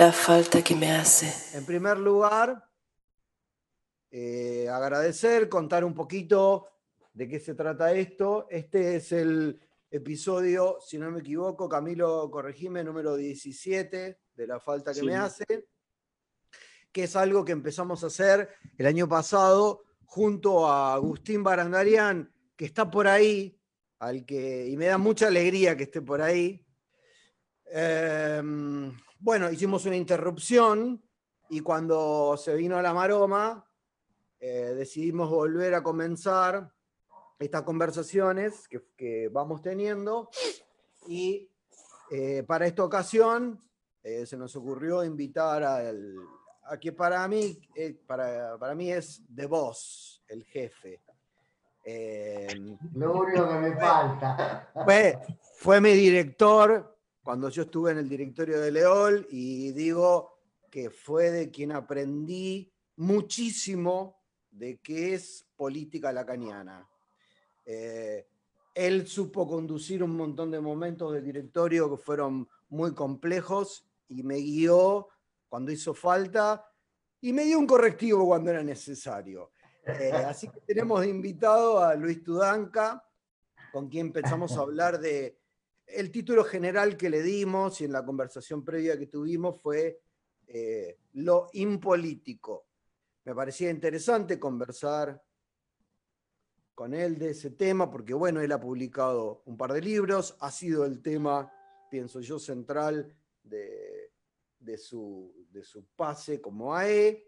la falta que me hace. En primer lugar, eh, agradecer, contar un poquito de qué se trata esto. Este es el episodio, si no me equivoco, Camilo, corregime, número 17 de la falta que me hace, que es algo que empezamos a hacer el año pasado junto a Agustín Barandarian, que está por ahí, al que, y me da mucha alegría que esté por ahí. Em, bueno, hicimos una interrupción y cuando se vino la maroma, eh, decidimos volver a comenzar estas conversaciones que, vamos teniendo y eh, para esta ocasión eh, se nos ocurrió invitar al, a que para mí, para, para, mí es The Boss, el jefe. Lo único que me falta. Fue, fue mi director cuando yo estuve en el directorio de Leol y digo que fue de quien aprendí muchísimo de qué es política lacaniana. Eh, él supo conducir un montón de momentos del directorio que fueron muy complejos y me guió cuando hizo falta y me dio un correctivo cuando era necesario. Eh, así que tenemos de invitado a Luis Tudanca, con quien empezamos a hablar de el título general que le dimos y en la conversación previa que tuvimos fue eh, lo impolítico. Me parecía interesante conversar con él de ese tema, porque bueno, él ha publicado un par de libros, ha sido el tema, pienso yo, central de, su, de su, pase como AE.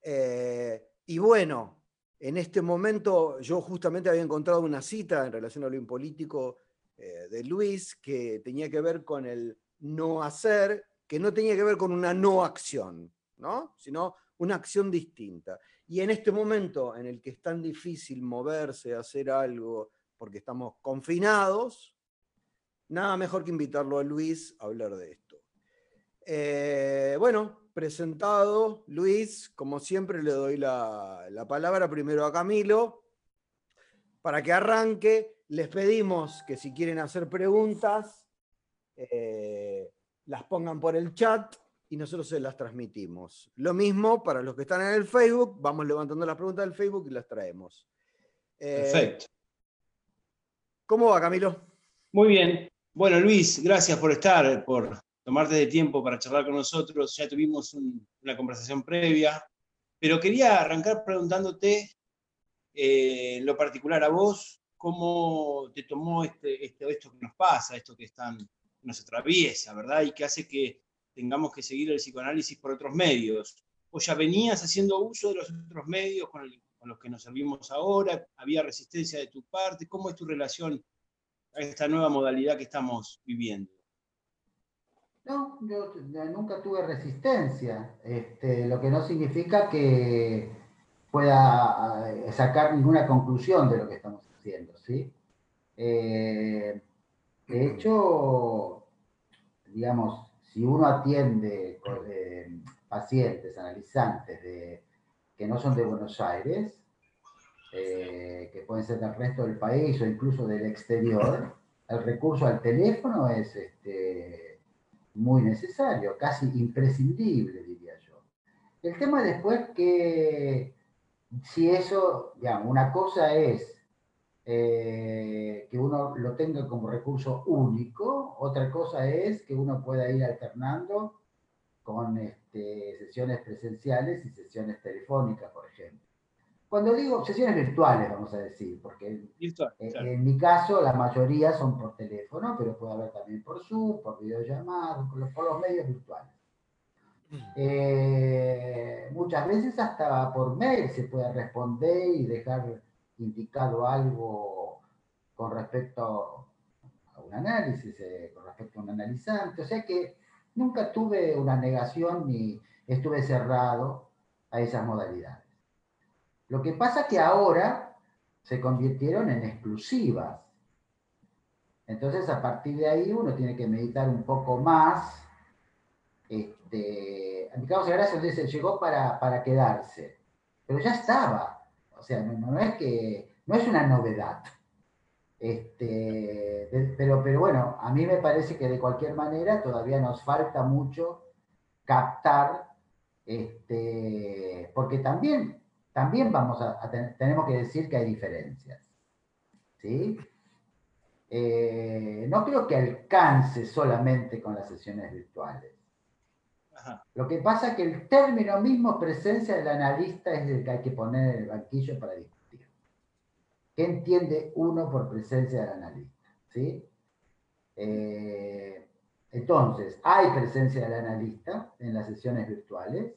Eh, y bueno, en este momento yo justamente había encontrado una cita en relación a lo impolítico eh, de Luis que tenía que ver con el no hacer, que no tenía que ver con una no acción, ¿no? sino una acción distinta. Y en este momento en el que es tan difícil moverse, hacer algo, porque estamos confinados, nada mejor que invitarlo a Luis a hablar de esto. Eh, bueno, presentado Luis, como siempre le doy la, la palabra primero a Camilo para que arranque les pedimos que si quieren hacer preguntas, eh, las pongan por el chat y nosotros se las transmitimos. Lo mismo para los que están en el Facebook, vamos levantando las preguntas del Facebook y las traemos. Eh, Perfecto. ¿Cómo va, Camilo? Muy bien. Bueno, Luis, gracias por estar, por tomarte de tiempo para charlar con nosotros. Ya tuvimos una conversación previa, pero quería arrancar preguntándote eh, en lo particular a vos, cómo te tomó este, esto que nos pasa, esto que están, nos atraviesa, ¿verdad? Y que hace que tengamos que seguir el psicoanálisis por otros medios. ¿O ya venías haciendo uso de los otros medios con, los que nos servimos ahora? ¿Había resistencia de tu parte? ¿Cómo es tu relación a esta nueva modalidad que estamos viviendo? No, yo nunca tuve resistencia, este, lo que no significa que pueda eh, sacar ninguna conclusión de lo que estamos ¿sí? Eh, de hecho, digamos, si uno atiende eh, pacientes, analizantes de, que no son de Buenos Aires, eh, que pueden ser del resto del país o incluso del exterior, el recurso al teléfono es este, muy necesario, casi imprescindible, diría yo. El tema después que si eso, digamos, una cosa es eh, que uno lo tenga como recurso único, otra cosa es que uno pueda ir alternando con este, sesiones presenciales y sesiones telefónicas, por ejemplo. Cuando digo sesiones virtuales, vamos a decir, porque en, mi caso la mayoría son por teléfono, pero puede haber también por Zoom, por videollamadas, por los, por los medios virtuales. Mm. Eh, muchas veces hasta por mail se puede responder y dejar indicado algo con respecto a un análisis, eh, con respecto a un analizante. O sea que nunca tuve una negación ni estuve cerrado a esas modalidades. Lo que pasa es que ahora se convirtieron en exclusivas. Entonces, a partir de ahí, uno tiene que meditar un poco más. Este, causa gracias dice, llegó para, para quedarse, pero ya estaba. O sea, no, es que, no es una novedad. Este, pero, pero bueno, a mí me parece que de cualquier manera todavía nos falta mucho captar, este, porque también, también vamos a, tenemos que decir que hay diferencias. ¿sí? Eh, no creo que alcance solamente con las sesiones virtuales. Lo que pasa es que el término mismo presencia del analista es el que hay que poner en el banquillo para discutir. ¿Qué entiende uno por presencia del analista? ¿Sí? Eh, entonces, hay presencia del analista en las sesiones virtuales,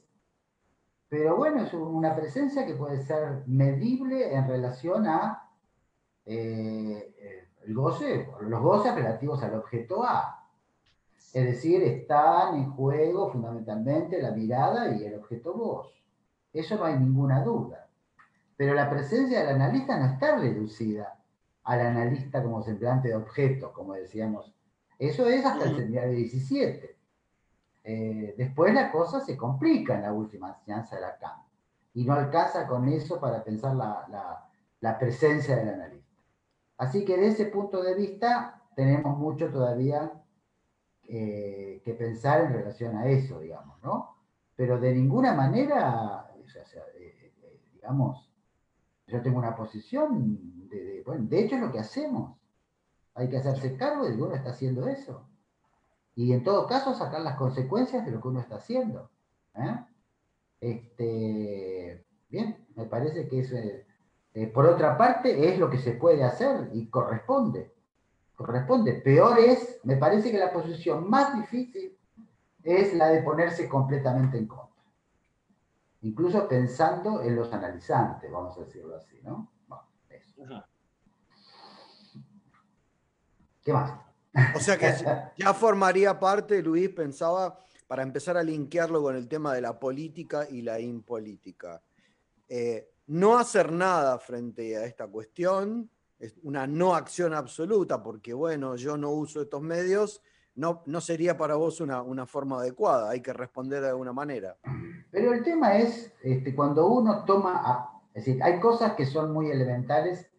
pero bueno, es una presencia que puede ser medible en relación a eh, el goce, los goces relativos al objeto A. Es decir, están en juego fundamentalmente la mirada y el objeto vos. Eso no hay ninguna duda. Pero la presencia del analista no está reducida al analista como semblante de objeto, como decíamos. Eso es hasta el seminario 17. Eh, después la cosa se complica en la última enseñanza de Lacan. Y no alcanza con eso para pensar la, la presencia del analista. Así que de ese punto de vista tenemos mucho todavía eh, que pensar en relación a eso, digamos, ¿no? Pero de ninguna manera, eh, eh, digamos, yo tengo una posición de, bueno, de hecho es lo que hacemos. Hay que hacerse cargo de que uno está haciendo eso. Y en todo caso sacar las consecuencias de lo que uno está haciendo. Este, bien, me parece que eso por otra parte, es lo que se puede hacer y corresponde corresponde. Peor es, me parece que la posición más difícil es la de ponerse completamente en contra. Incluso pensando en los analizantes, vamos a decirlo así, ¿no? ¿Qué más? O sea que ya formaría parte, Luis, pensaba, para empezar a linkearlo con el tema de la política y la impolítica. Eh, no hacer nada frente a esta cuestión, es una no acción absoluta, porque bueno, yo no uso estos medios, no, no sería para vos una, una forma adecuada, hay que responder de alguna manera. Pero el tema es, este, cuando uno toma, es decir, hay cosas que son muy elementales,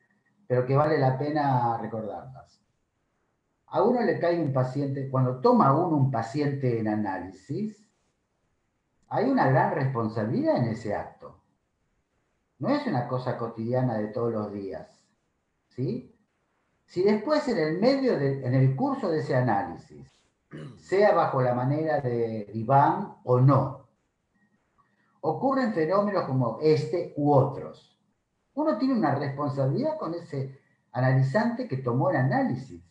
pero que vale la pena recordarlas. A uno le cae un paciente, cuando toma uno un paciente en análisis, hay una gran responsabilidad en ese acto. No es una cosa cotidiana de todos los días. ¿Sí? Si después en el medio, en el curso de ese análisis, sea bajo la manera de diván o no, ocurren fenómenos como este u otros, uno tiene una responsabilidad con ese analizante que tomó el análisis.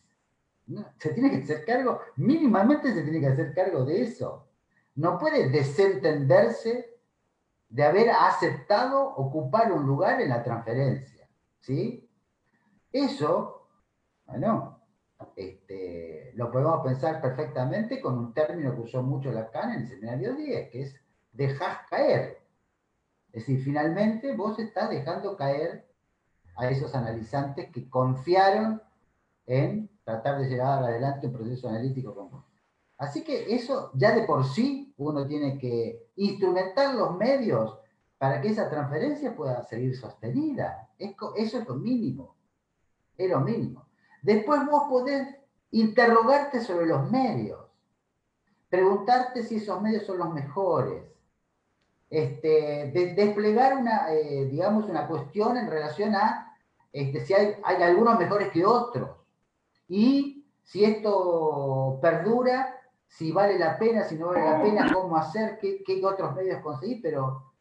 Se tiene que hacer cargo, mínimamente se tiene que hacer cargo de eso. No puede desentenderse de haber aceptado ocupar un lugar en la transferencia. ¿sí? Eso, bueno, este, lo podemos pensar perfectamente con un término que usó mucho Lacan en el seminario 10, que es dejar caer. Es decir, finalmente vos estás dejando caer a esos analizantes que confiaron en tratar de llevar adelante un proceso analítico con vos. Así que eso ya de por sí uno tiene que instrumentar los medios para que esa transferencia pueda seguir sostenida. Eso es lo mínimo es lo mínimo. Después vos podés interrogarte sobre los medios, preguntarte si esos medios son los mejores, este, desplegar una, eh, digamos, una cuestión en relación a este, si hay, hay algunos mejores que otros. Y si esto perdura, si vale la pena, si no vale la pena, cómo hacer, qué, qué otros medios conseguir, pero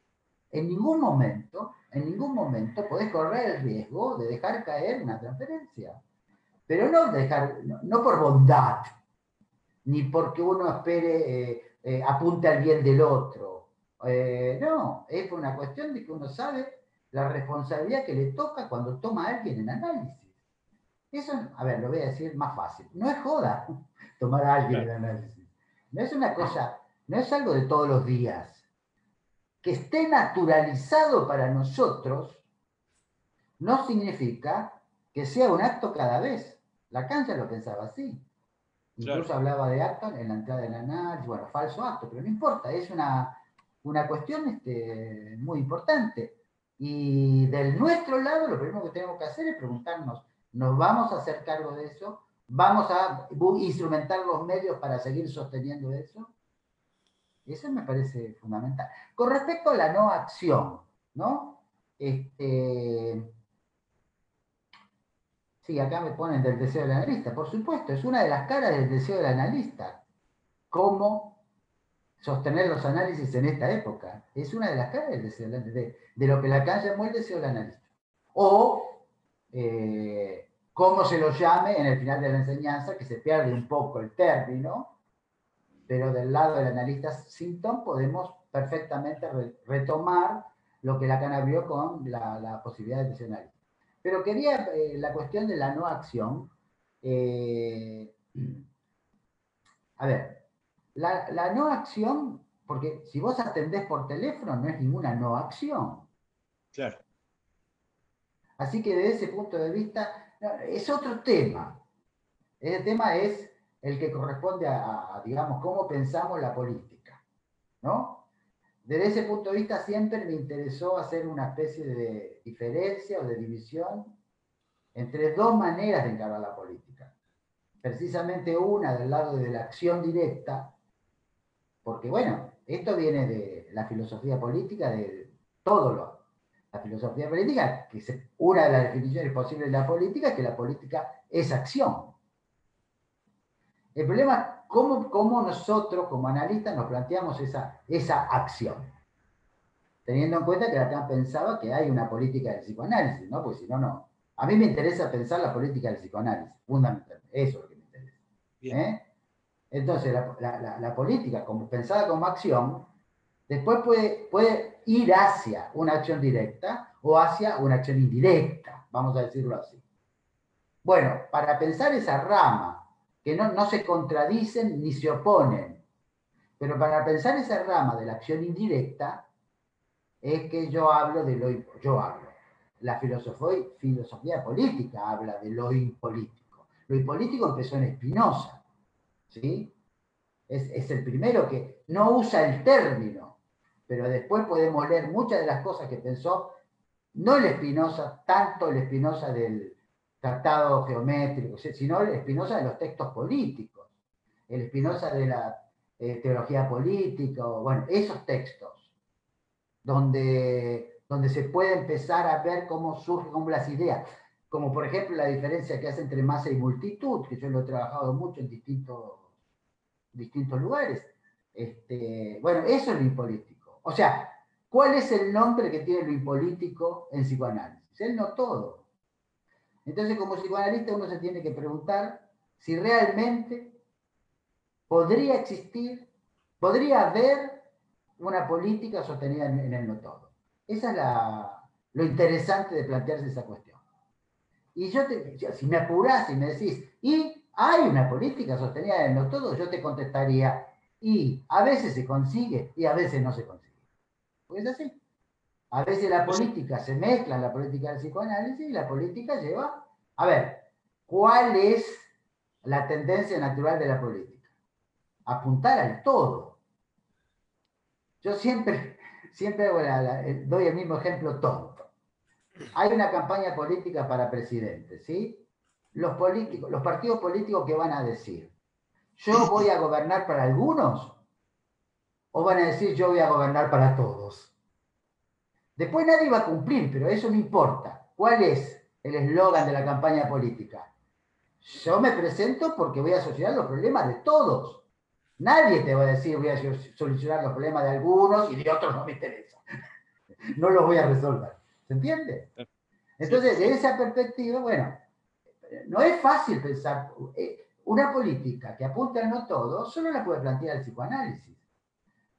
en ningún momento en ningún momento podés correr el riesgo de dejar caer una transferencia. Pero no, dejar, no, por bondad, ni porque uno espere, eh, eh, apunte al bien del otro. Eh, no, es por una cuestión de que uno sabe la responsabilidad que le toca cuando toma a alguien en análisis. Eso, a ver, lo voy a decir más fácil. No es joda tomar a alguien en análisis. No es una cosa, no es algo de todos los días que esté naturalizado para nosotros no significa que sea un acto cada vez. La cancha lo pensaba así. Incluso hablaba de acto en la entrada del análisis, bueno, falso acto, pero no importa, es una, una cuestión este, muy importante. Y del nuestro lado, lo primero que tenemos que hacer es preguntarnos, ¿nos vamos a hacer cargo de eso? ¿Vamos a instrumentar los medios para seguir sosteniendo eso? Eso me parece fundamental. Con respecto a la no acción, ¿no? Este, sí, acá me ponen del deseo del analista. Por supuesto, es una de las caras del deseo del analista. Cómo sostener los análisis en esta época. Es una de las caras del deseo del analista, de, lo que Lacan llamó el deseo del analista. O eh, cómo se lo llame en el final de la enseñanza, que se pierde un poco el término, pero del lado del analista Sinton podemos perfectamente retomar lo que Lacan abrió con la, posibilidad de analista. Pero quería eh, la cuestión de la no acción. Eh, a ver, la, la, no acción, porque si vos atendés por teléfono no es ninguna no acción. Claro. Así que desde ese punto de vista es otro tema. Ese tema es el que corresponde a, digamos, cómo pensamos la política. ¿no? Desde ese punto de vista siempre me interesó hacer una especie de diferencia o de división entre dos maneras de encarar la política. Precisamente una del lado de la acción directa, porque bueno, esto viene de la filosofía política de todo lo, la filosofía política, que es una de las definiciones posibles de la política es que la política es acción. El problema es cómo, nosotros, como analistas, nos planteamos esa, esa acción. Teniendo en cuenta que Lacan pensaba que hay una política del psicoanálisis, ¿no? Pues si no, no. A mí me interesa pensar la política del psicoanálisis, fundamentalmente. Eso es lo que me interesa. ¿eh? Entonces, la, política, como, pensada como acción, después puede, puede ir hacia una acción directa o hacia una acción indirecta, vamos a decirlo así. Bueno, para pensar esa rama, que no, no se contradicen ni se oponen, pero para pensar esa rama de la acción indirecta, es que yo hablo de lo yo hablo. La filosofía, filosofía política habla de lo impolítico. Lo impolítico empezó en Spinoza, ¿sí? Es, es, el primero que no usa el término, pero después podemos leer muchas de las cosas que pensó, no el Espinosa, tanto el Espinosa del tratado geométrico, sino el Espinosa de los textos políticos, el Espinosa de la eh, teología política, bueno, esos textos, donde, donde se puede empezar a ver cómo surgen las ideas, como por ejemplo la diferencia que hace entre masa y multitud, que yo lo he trabajado mucho en distintos, distintos lugares. Este, bueno, eso es lo impolítico. O sea, ¿cuál es el nombre que tiene lo impolítico en psicoanálisis? El no todo. Entonces, como psicoanalista, uno se tiene que preguntar si realmente podría existir, podría haber una política sostenida en, el no todo. Esa es lo interesante de plantearse esa cuestión. Y yo, te, si me apurás y me decís, ¿y hay una política sostenida en el no todo? Yo te contestaría, y a veces se consigue y a veces no se consigue. Pues es así. A veces la política se mezcla en la política del psicoanálisis y la política lleva. A ver, ¿cuál es la tendencia natural de la política? Apuntar al todo. Yo siempre, siempre doy el mismo ejemplo tonto. Hay una campaña política para presidente, ¿sí? Los, políticos, los partidos políticos que van a decir, yo voy a gobernar para algunos o van a decir yo voy a gobernar para todos. Después nadie va a cumplir, pero eso no importa. ¿Cuál es el eslogan de la campaña política? Yo me presento porque voy a solucionar los problemas de todos. Nadie te va a decir voy a solucionar los problemas de algunos y de otros no me interesa. No los voy a resolver. ¿Se entiende? Entonces, desde esa perspectiva, bueno, no es fácil pensar. Eh, una política que apunta a no todo solo la puede plantear el psicoanálisis.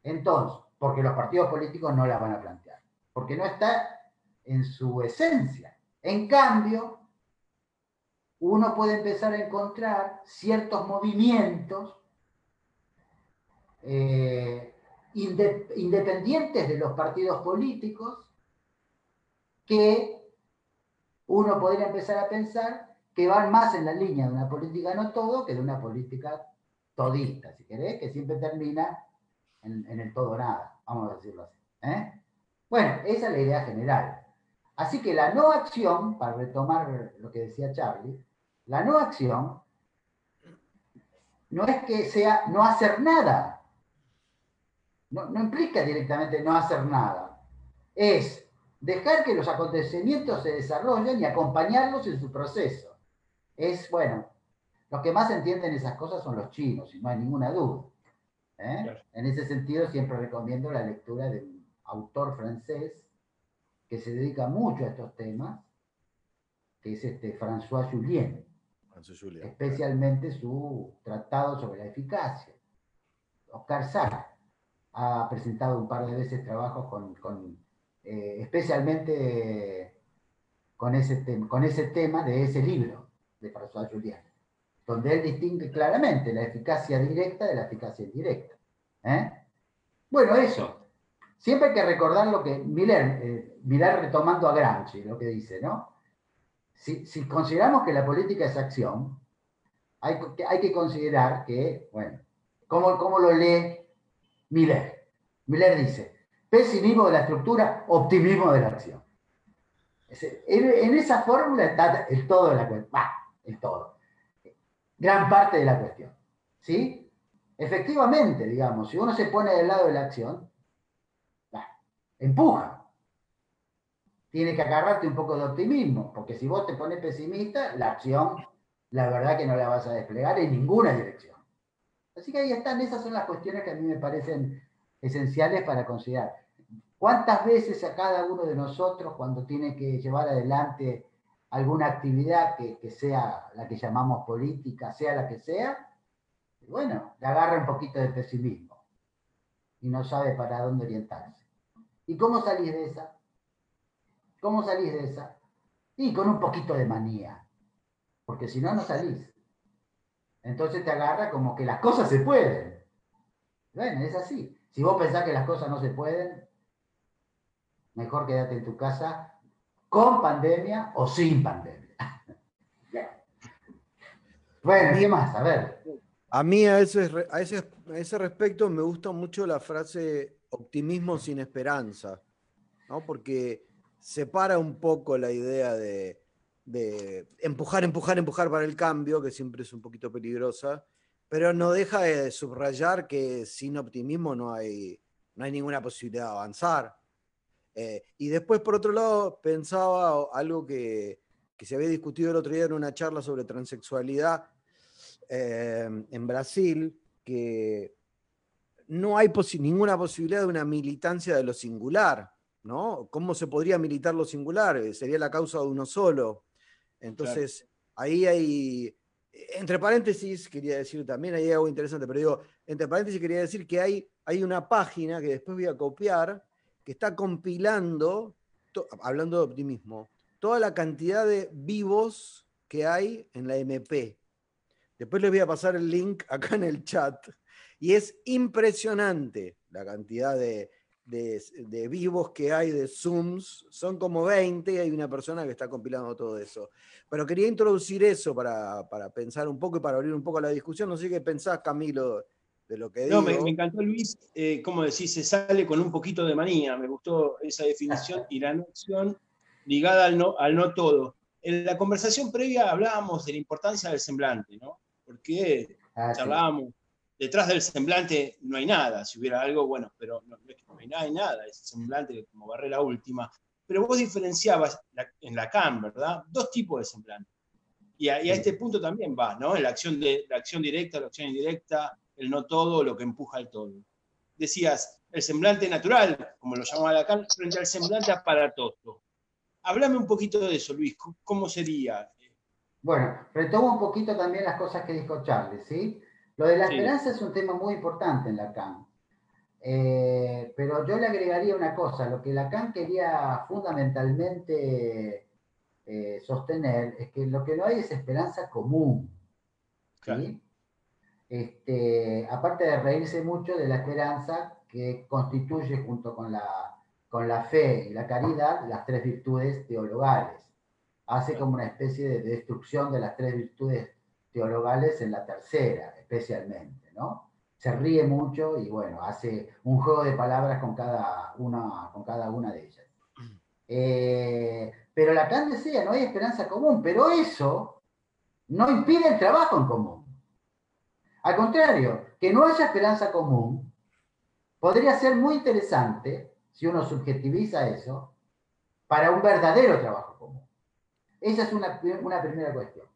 Entonces, porque los partidos políticos no la van a plantear, porque no está en su esencia. En cambio, uno puede empezar a encontrar ciertos movimientos eh, independientes de los partidos políticos que uno podría empezar a pensar que van más en la línea de una política no todo que de una política todista, si querés, que siempre termina en, el todo nada, vamos a decirlo así. ¿eh? Bueno, esa es la idea general. Así que la no acción, para retomar lo que decía Charlie, la no acción no es que sea no hacer nada. no, no implica directamente no hacer nada. Es dejar que los acontecimientos se desarrollen y acompañarlos en su proceso. Es, bueno, los que más entienden esas cosas son los chinos, y no hay ninguna duda. ¿eh? En ese sentido, siempre recomiendo la lectura de un autor francés que se dedica mucho a estos temas, que es este François Julien, especialmente su tratado sobre la eficacia. Oscar Sara ha presentado un par de veces trabajos con, eh, especialmente con ese, con ese tema de ese libro de François Julien donde él distingue claramente la eficacia directa de la eficacia indirecta. ¿eh? Bueno, eso. Siempre hay que recordar lo que Miller, eh, Miller retomando a Gramsci, lo que dice, ¿no? Si, consideramos que la política es acción, hay, que considerar que, bueno, ¿cómo, ¿cómo lo lee Miller? Miller dice, pesimismo de la estructura, optimismo de la acción. En, esa fórmula está el todo de la cuestión. el todo gran parte de la cuestión. ¿Sí? Efectivamente, digamos, si uno se pone del lado de la acción, empuja. Tiene que agarrarte un poco de optimismo, porque si vos te pones pesimista, la acción, la verdad que no la vas a desplegar en ninguna dirección. Así que ahí están, esas son las cuestiones que a mí me parecen esenciales para considerar. ¿Cuántas veces a cada uno de nosotros, cuando tiene que llevar adelante alguna actividad que, sea la que llamamos política, sea la que sea, bueno, le agarra un poquito de pesimismo y no sabe para dónde orientarse. ¿Y cómo salís de esa? ¿Cómo salís de esa? Y con un poquito de manía, porque si no, no salís. Entonces te agarra como que las cosas se pueden. Bueno, es así. Si vos pensás que las cosas no se pueden, mejor quédate en tu casa con pandemia o sin pandemia. bueno, ¿qué más? A ver. A mí a ese, a, ese, respecto me gusta mucho la frase optimismo sin esperanza, ¿no? porque separa un poco la idea de, empujar, empujar, empujar para el cambio, que siempre es un poquito peligrosa, pero no deja de subrayar que sin optimismo no hay, no hay ninguna posibilidad de avanzar. Eh, y después, por otro lado, pensaba algo que, se había discutido el otro día en una charla sobre transexualidad eh, en Brasil, que no hay ninguna posibilidad de una militancia de lo singular, ¿no? ¿Cómo se podría militar lo singular? Eh, sería la causa de uno solo. Entonces, ahí hay, entre paréntesis, quería decir también, hay algo interesante, pero digo, entre paréntesis quería decir que hay, hay una página que después voy a copiar, que está compilando, hablando de optimismo, toda la cantidad de vivos que hay en la MP. Después les voy a pasar el link acá en el chat. Y es impresionante la cantidad de, vivos que hay, de Zooms. Son como 20 y hay una persona que está compilando todo eso. Pero quería introducir eso para, para pensar un poco y para abrir un poco la discusión. No sé qué pensás, Camilo, lo que No, me, encantó Luis, eh, como decís, se sale con un poquito de manía, me gustó esa definición y la noción ligada al no, al no todo. En la conversación previa hablábamos de la importancia del semblante, ¿no? Porque ah, charlábamos, detrás del semblante no hay nada, si hubiera algo, bueno, pero no, hay nada, hay nada, es semblante como barrera última. Pero vos diferenciabas en la CAM, ¿verdad? Dos tipos de semblante. Y a, este punto también va, ¿no? La acción, de, la acción directa, la acción indirecta, el no todo, lo que empuja el todo. Decías, el semblante natural, como lo llamaba Lacan, frente al semblante aparatoso. Háblame un poquito de eso, Luis, ¿cómo sería? Bueno, retomo un poquito también las cosas que dijo Charles, ¿sí? Lo de la esperanza es un tema muy importante en Lacan. Eh, pero yo le agregaría una cosa, lo que Lacan quería fundamentalmente eh, sostener es que lo que no hay es esperanza común. ¿sí? este, aparte de reírse mucho de la esperanza que constituye junto con la, con la fe y la caridad las tres virtudes teologales. Hace como una especie de destrucción de las tres virtudes teologales en la tercera, especialmente, ¿no? Se ríe mucho y bueno, hace un juego de palabras con cada una, con cada una de ellas. Eh, pero Lacan decía, no hay esperanza común, pero eso no impide el trabajo en común. Al contrario, que no haya esperanza común podría ser muy interesante, si uno subjetiviza eso, para un verdadero trabajo común. Esa es una, primera cuestión.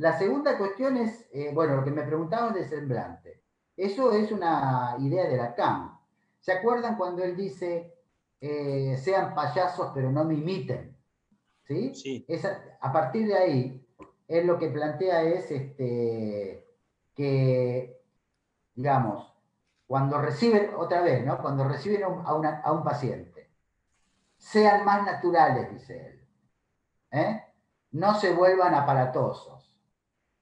La segunda cuestión es, eh, bueno, lo que me preguntaban de semblante. Eso es una idea de Lacan. ¿Se acuerdan cuando él dice, eh, sean payasos pero no me imiten? ¿Sí? sí. a partir de ahí, él lo que plantea es este, que, digamos, cuando reciben, otra vez, ¿no? Cuando reciben a, un paciente, sean más naturales, dice él. ¿eh? No se vuelvan aparatosos.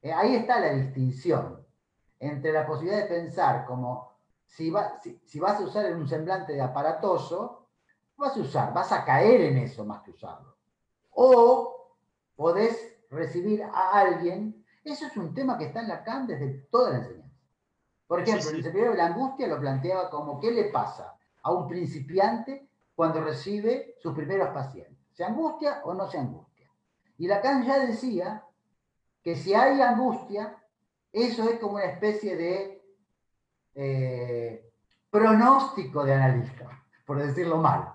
Eh, ahí está la distinción entre la posibilidad de pensar como si, si, vas a usar un semblante de aparatoso, vas a usar, vas a caer en eso más que usarlo. O podés recibir a alguien, eso es un tema que está en Lacan desde toda la enseñanza. Por ejemplo, el seminario de la angustia lo planteaba como qué le pasa a un principiante cuando recibe sus primeros pacientes. ¿Se angustia o no se angustia? Y Lacan ya decía que si hay angustia, eso es como una especie de eh, pronóstico de analista, por decirlo mal.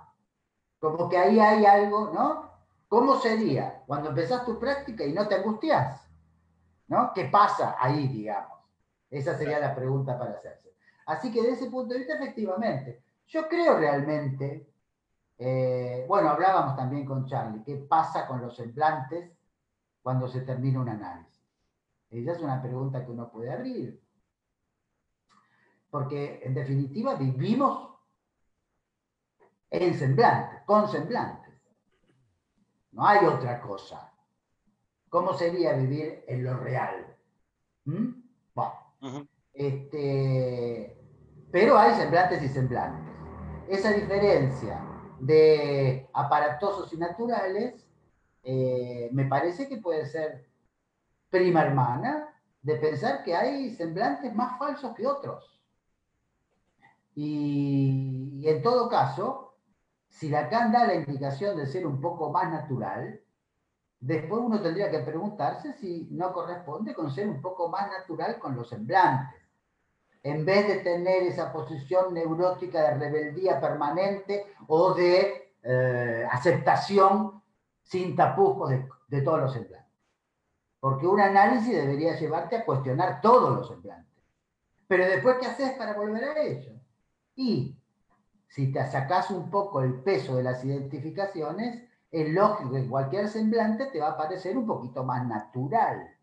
Como que ahí hay algo, ¿no? ¿Cómo sería cuando empezás tu práctica y no te angustias? ¿No? ¿Qué pasa ahí, digamos? Esa sería la pregunta para hacerse. Así que desde ese punto de vista, efectivamente, yo creo realmente, eh, bueno, hablábamos también con Charlie, ¿qué pasa con los semblantes cuando se termina un análisis? Esa es una pregunta que uno puede abrir. Porque en definitiva vivimos en semblantes, con semblantes. No hay otra cosa. ¿Cómo sería vivir en lo real? ¿Mm? este, pero hay semblantes y semblantes. Esa diferencia de aparatosos y naturales eh, me parece que puede ser prima hermana de pensar que hay semblantes más falsos que otros. Y, en todo caso, si Lacan da la indicación de ser un poco más natural, Después uno tendría que preguntarse si no corresponde con ser un poco más natural con los semblantes. En vez de tener esa posición neurótica de rebeldía permanente o de eh, aceptación sin tapujos de, todos los semblantes. Porque un análisis debería llevarte a cuestionar todos los semblantes. Pero después, ¿qué haces para volver a ello? Y si te sacas un poco el peso de las identificaciones, es lógico que cualquier semblante te va a parecer un poquito más natural,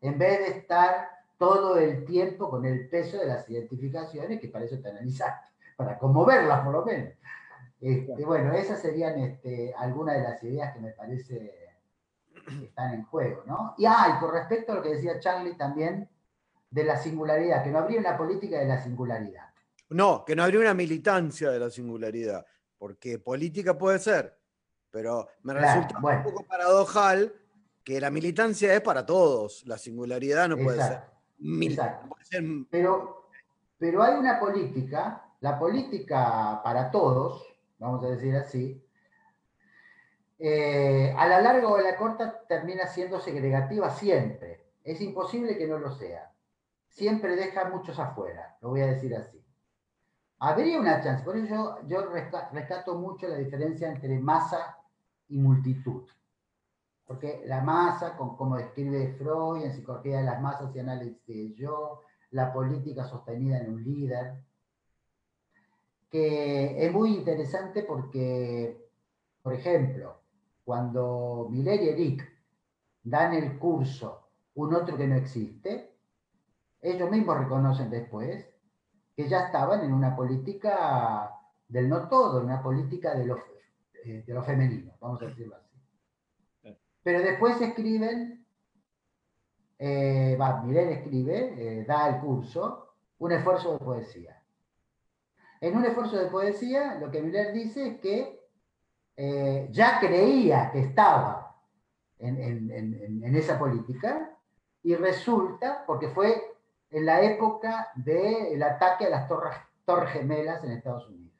en vez de estar todo el tiempo con el peso de las identificaciones, que para eso te analizaste, para conmoverlas por lo menos. Este, bueno, esas serían este, algunas de las ideas que me parece que están en juego, ¿no? Y, ah, y con respecto a lo que decía Charlie también, de la singularidad, que no habría una política de la singularidad. No, que no habría una militancia de la singularidad, porque política puede ser, pero me resulta un poco paradojal que la militancia es para todos, la singularidad no puede ser. Pero, pero hay una política, la política para todos, vamos a decir así, eh, a la larga o a la corta termina siendo segregativa siempre. Es imposible que no lo sea. Siempre deja muchos afuera, lo voy a decir así. Habría una chance, por eso yo, yo rescato mucho la diferencia entre masa y multitud. Porque la masa, como describe Freud en Psicología de las Masas y Análisis de Yo, la política sostenida en un líder, que es muy interesante porque, por ejemplo, cuando Miller y Eric dan el curso Un otro que no existe, ellos mismos reconocen después que ya estaban en una política del no todo, en una política de los eh, de lo femenino, vamos a decirlo así. Pero después escriben, eh, va, escribe, eh, da el curso, un esfuerzo de poesía. En un esfuerzo de poesía, lo que Miller dice es que eh, ya creía que estaba en, esa política y resulta, porque fue en la época del ataque a las torres gemelas en Estados Unidos.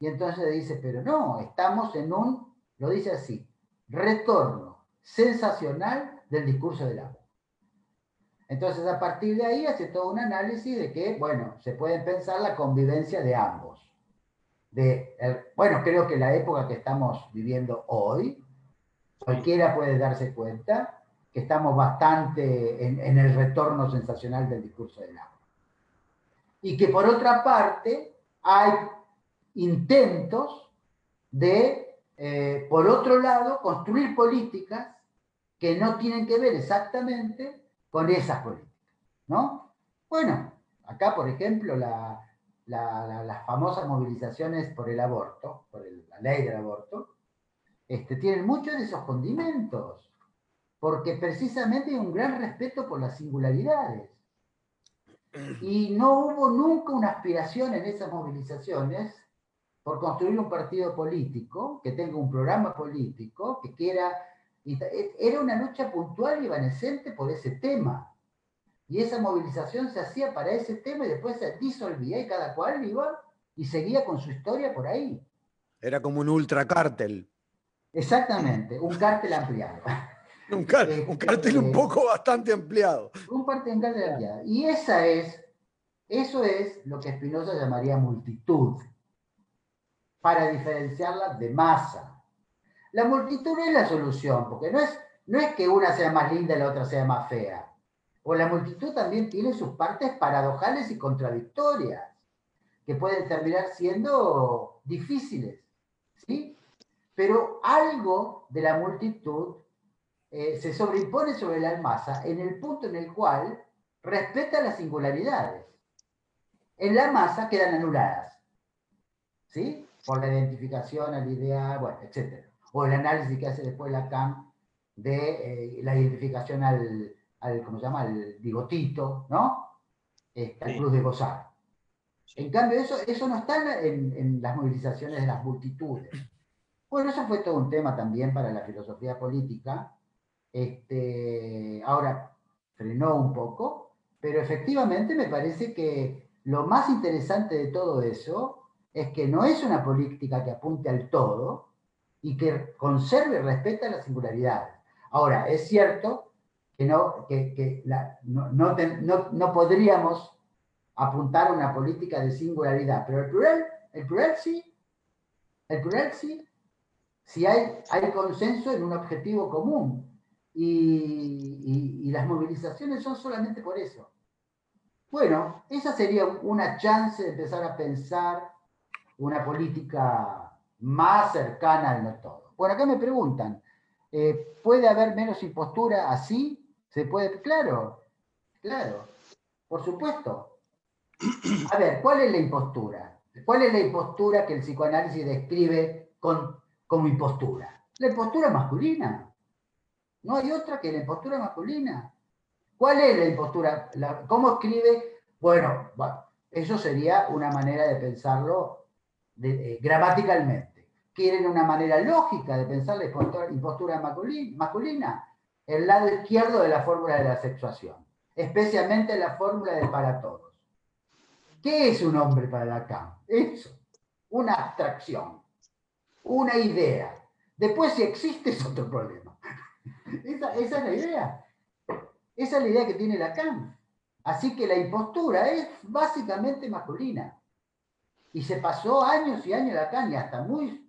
Y entonces dice, pero no, estamos en un, lo dice así, retorno sensacional del discurso del agua. Entonces, a partir de ahí hace todo un análisis de que, bueno, se puede pensar la convivencia de ambos. De, bueno, creo que la época que estamos viviendo hoy, cualquiera puede darse cuenta que estamos bastante en, en el retorno sensacional del discurso del agua. Y que por otra parte hay intentos de, eh, por otro lado, construir políticas que no tienen que ver exactamente con esas políticas, ¿no? Bueno, acá, por ejemplo, las famosas movilizaciones por el aborto, por la ley del aborto, este, tienen muchos de esos condimentos, porque precisamente hay un gran respeto por las singularidades. Y no hubo nunca una aspiración en esas movilizaciones por construir un partido político, que tenga un programa político, que quiera... Era una lucha puntual y evanescente por ese tema. Y esa movilización se hacía para ese tema y después se disolvía y cada cual iba y seguía con su historia por ahí. Era como un ultracártel. Exactamente, un cártel ampliado. un, un, cártel un este, poco bastante ampliado. Un cártel ampliado. Y esa es, eso es lo que Spinoza llamaría multitud para diferenciarla de masa. La multitud es la solución, porque no es, no es que una sea más linda y la otra sea más fea. O la multitud también tiene sus partes paradojales y contradictorias, que pueden terminar siendo difíciles. ¿sí? Pero algo de la multitud eh, se sobreimpone sobre la masa en el punto en el cual respeta las singularidades. En la masa quedan anuladas. ¿Sí? por la identificación al ideal, bueno, etc. O el análisis que hace después Lacan de eh, la identificación al, al, ¿cómo se llama?, al bigotito, ¿no? Cruz de gozar. En cambio, eso, eso no está en, en, las movilizaciones de las multitudes. Bueno, eso fue todo un tema también para la filosofía política. Este, ahora frenó un poco, pero efectivamente me parece que lo más interesante de todo eso es que no es una política que apunte al todo y que conserve y respeta la singularidad. Ahora, es cierto que no, que, no, no, podríamos apuntar a una política de singularidad, pero el plural, el plural sí, el plural sí, si hay, hay consenso en un objetivo común. Y, y, las movilizaciones son solamente por eso. Bueno, esa sería una chance de empezar a pensar una política más cercana al todo. Bueno, acá me preguntan, eh, ¿puede haber menos impostura así? ¿Se puede? Claro, claro, por supuesto. A ver, ¿cuál es la impostura? ¿Cuál es la impostura que el psicoanálisis describe con, como impostura? La impostura masculina. No hay otra que la impostura masculina. ¿Cuál es la impostura? ¿Cómo escribe? Bueno, eso sería una manera de pensarlo eh, gramaticalmente. Quieren una manera lógica de pensar la impostura, masculina, el lado izquierdo de la fórmula de la sexuación, especialmente la fórmula de para todos. ¿Qué es un hombre para Lacan? Eso, una abstracción, una idea. Después, si existe, es otro problema. Esa, esa, es la idea. Esa es la idea que tiene Lacan. Así que la impostura es básicamente masculina. Y se pasó años y años la caña, hasta muy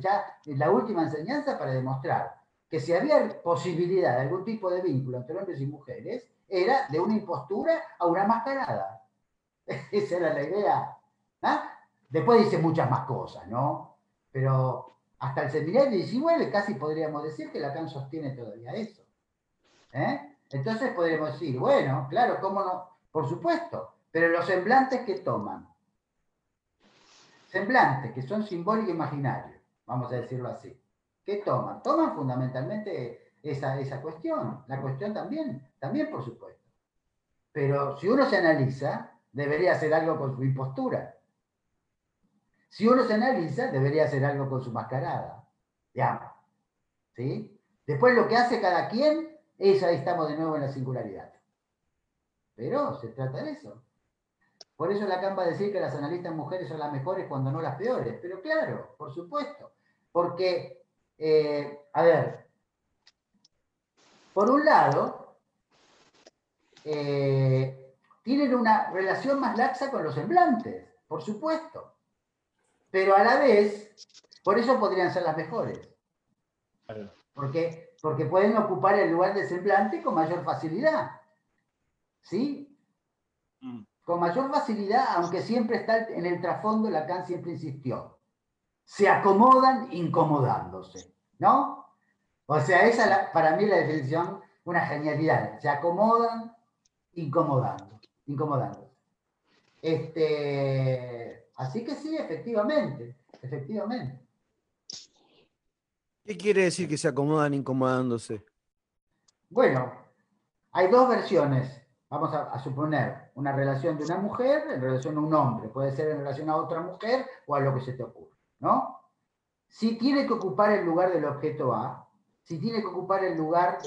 ya en la última enseñanza para demostrar que si había posibilidad de algún tipo de vínculo entre hombres y mujeres, era de una impostura a una mascarada. Esa era la idea. ¿ah? Después dice muchas más cosas, ¿no? Pero hasta el seminario 19 casi podríamos decir que Lacan sostiene todavía eso. ¿eh? Entonces podríamos decir, bueno, claro, ¿cómo no? Por supuesto, pero los semblantes que toman semblantes, que son simbólicos e imaginarios, vamos a decirlo así. ¿Qué toman? Toman fundamentalmente esa, esa cuestión, la cuestión también, también por supuesto. Pero si uno se analiza, debería hacer algo con su impostura. Si uno se analiza, debería hacer algo con su mascarada. Digamos. ¿Sí? Después lo que hace cada quien, es ahí estamos de nuevo en la singularidad. Pero se trata de eso. Por eso Lacan va a decir que las analistas mujeres son las mejores cuando no las peores. Pero claro, por supuesto. Porque, eh, a ver, por un lado, eh, tienen una relación más laxa con los semblantes, por supuesto. Pero a la vez, por eso podrían ser las mejores. Porque, porque pueden ocupar el lugar de semblante con mayor facilidad. ¿Sí? Mm. Con mayor facilidad, aunque siempre está en el trasfondo, Lacan siempre insistió. Se acomodan incomodándose, ¿no? O sea, esa para mí la definición, una genialidad. Se acomodan incomodando, incomodando. Este, así que sí, efectivamente, efectivamente. ¿Qué quiere decir que se acomodan incomodándose? Bueno, hay dos versiones. Vamos a, suponer una relación de una mujer en relación a un hombre. Puede ser en relación a otra mujer o a lo que se te ocurra, ¿no? Si tiene que ocupar el lugar del objeto A, si tiene que ocupar el lugar,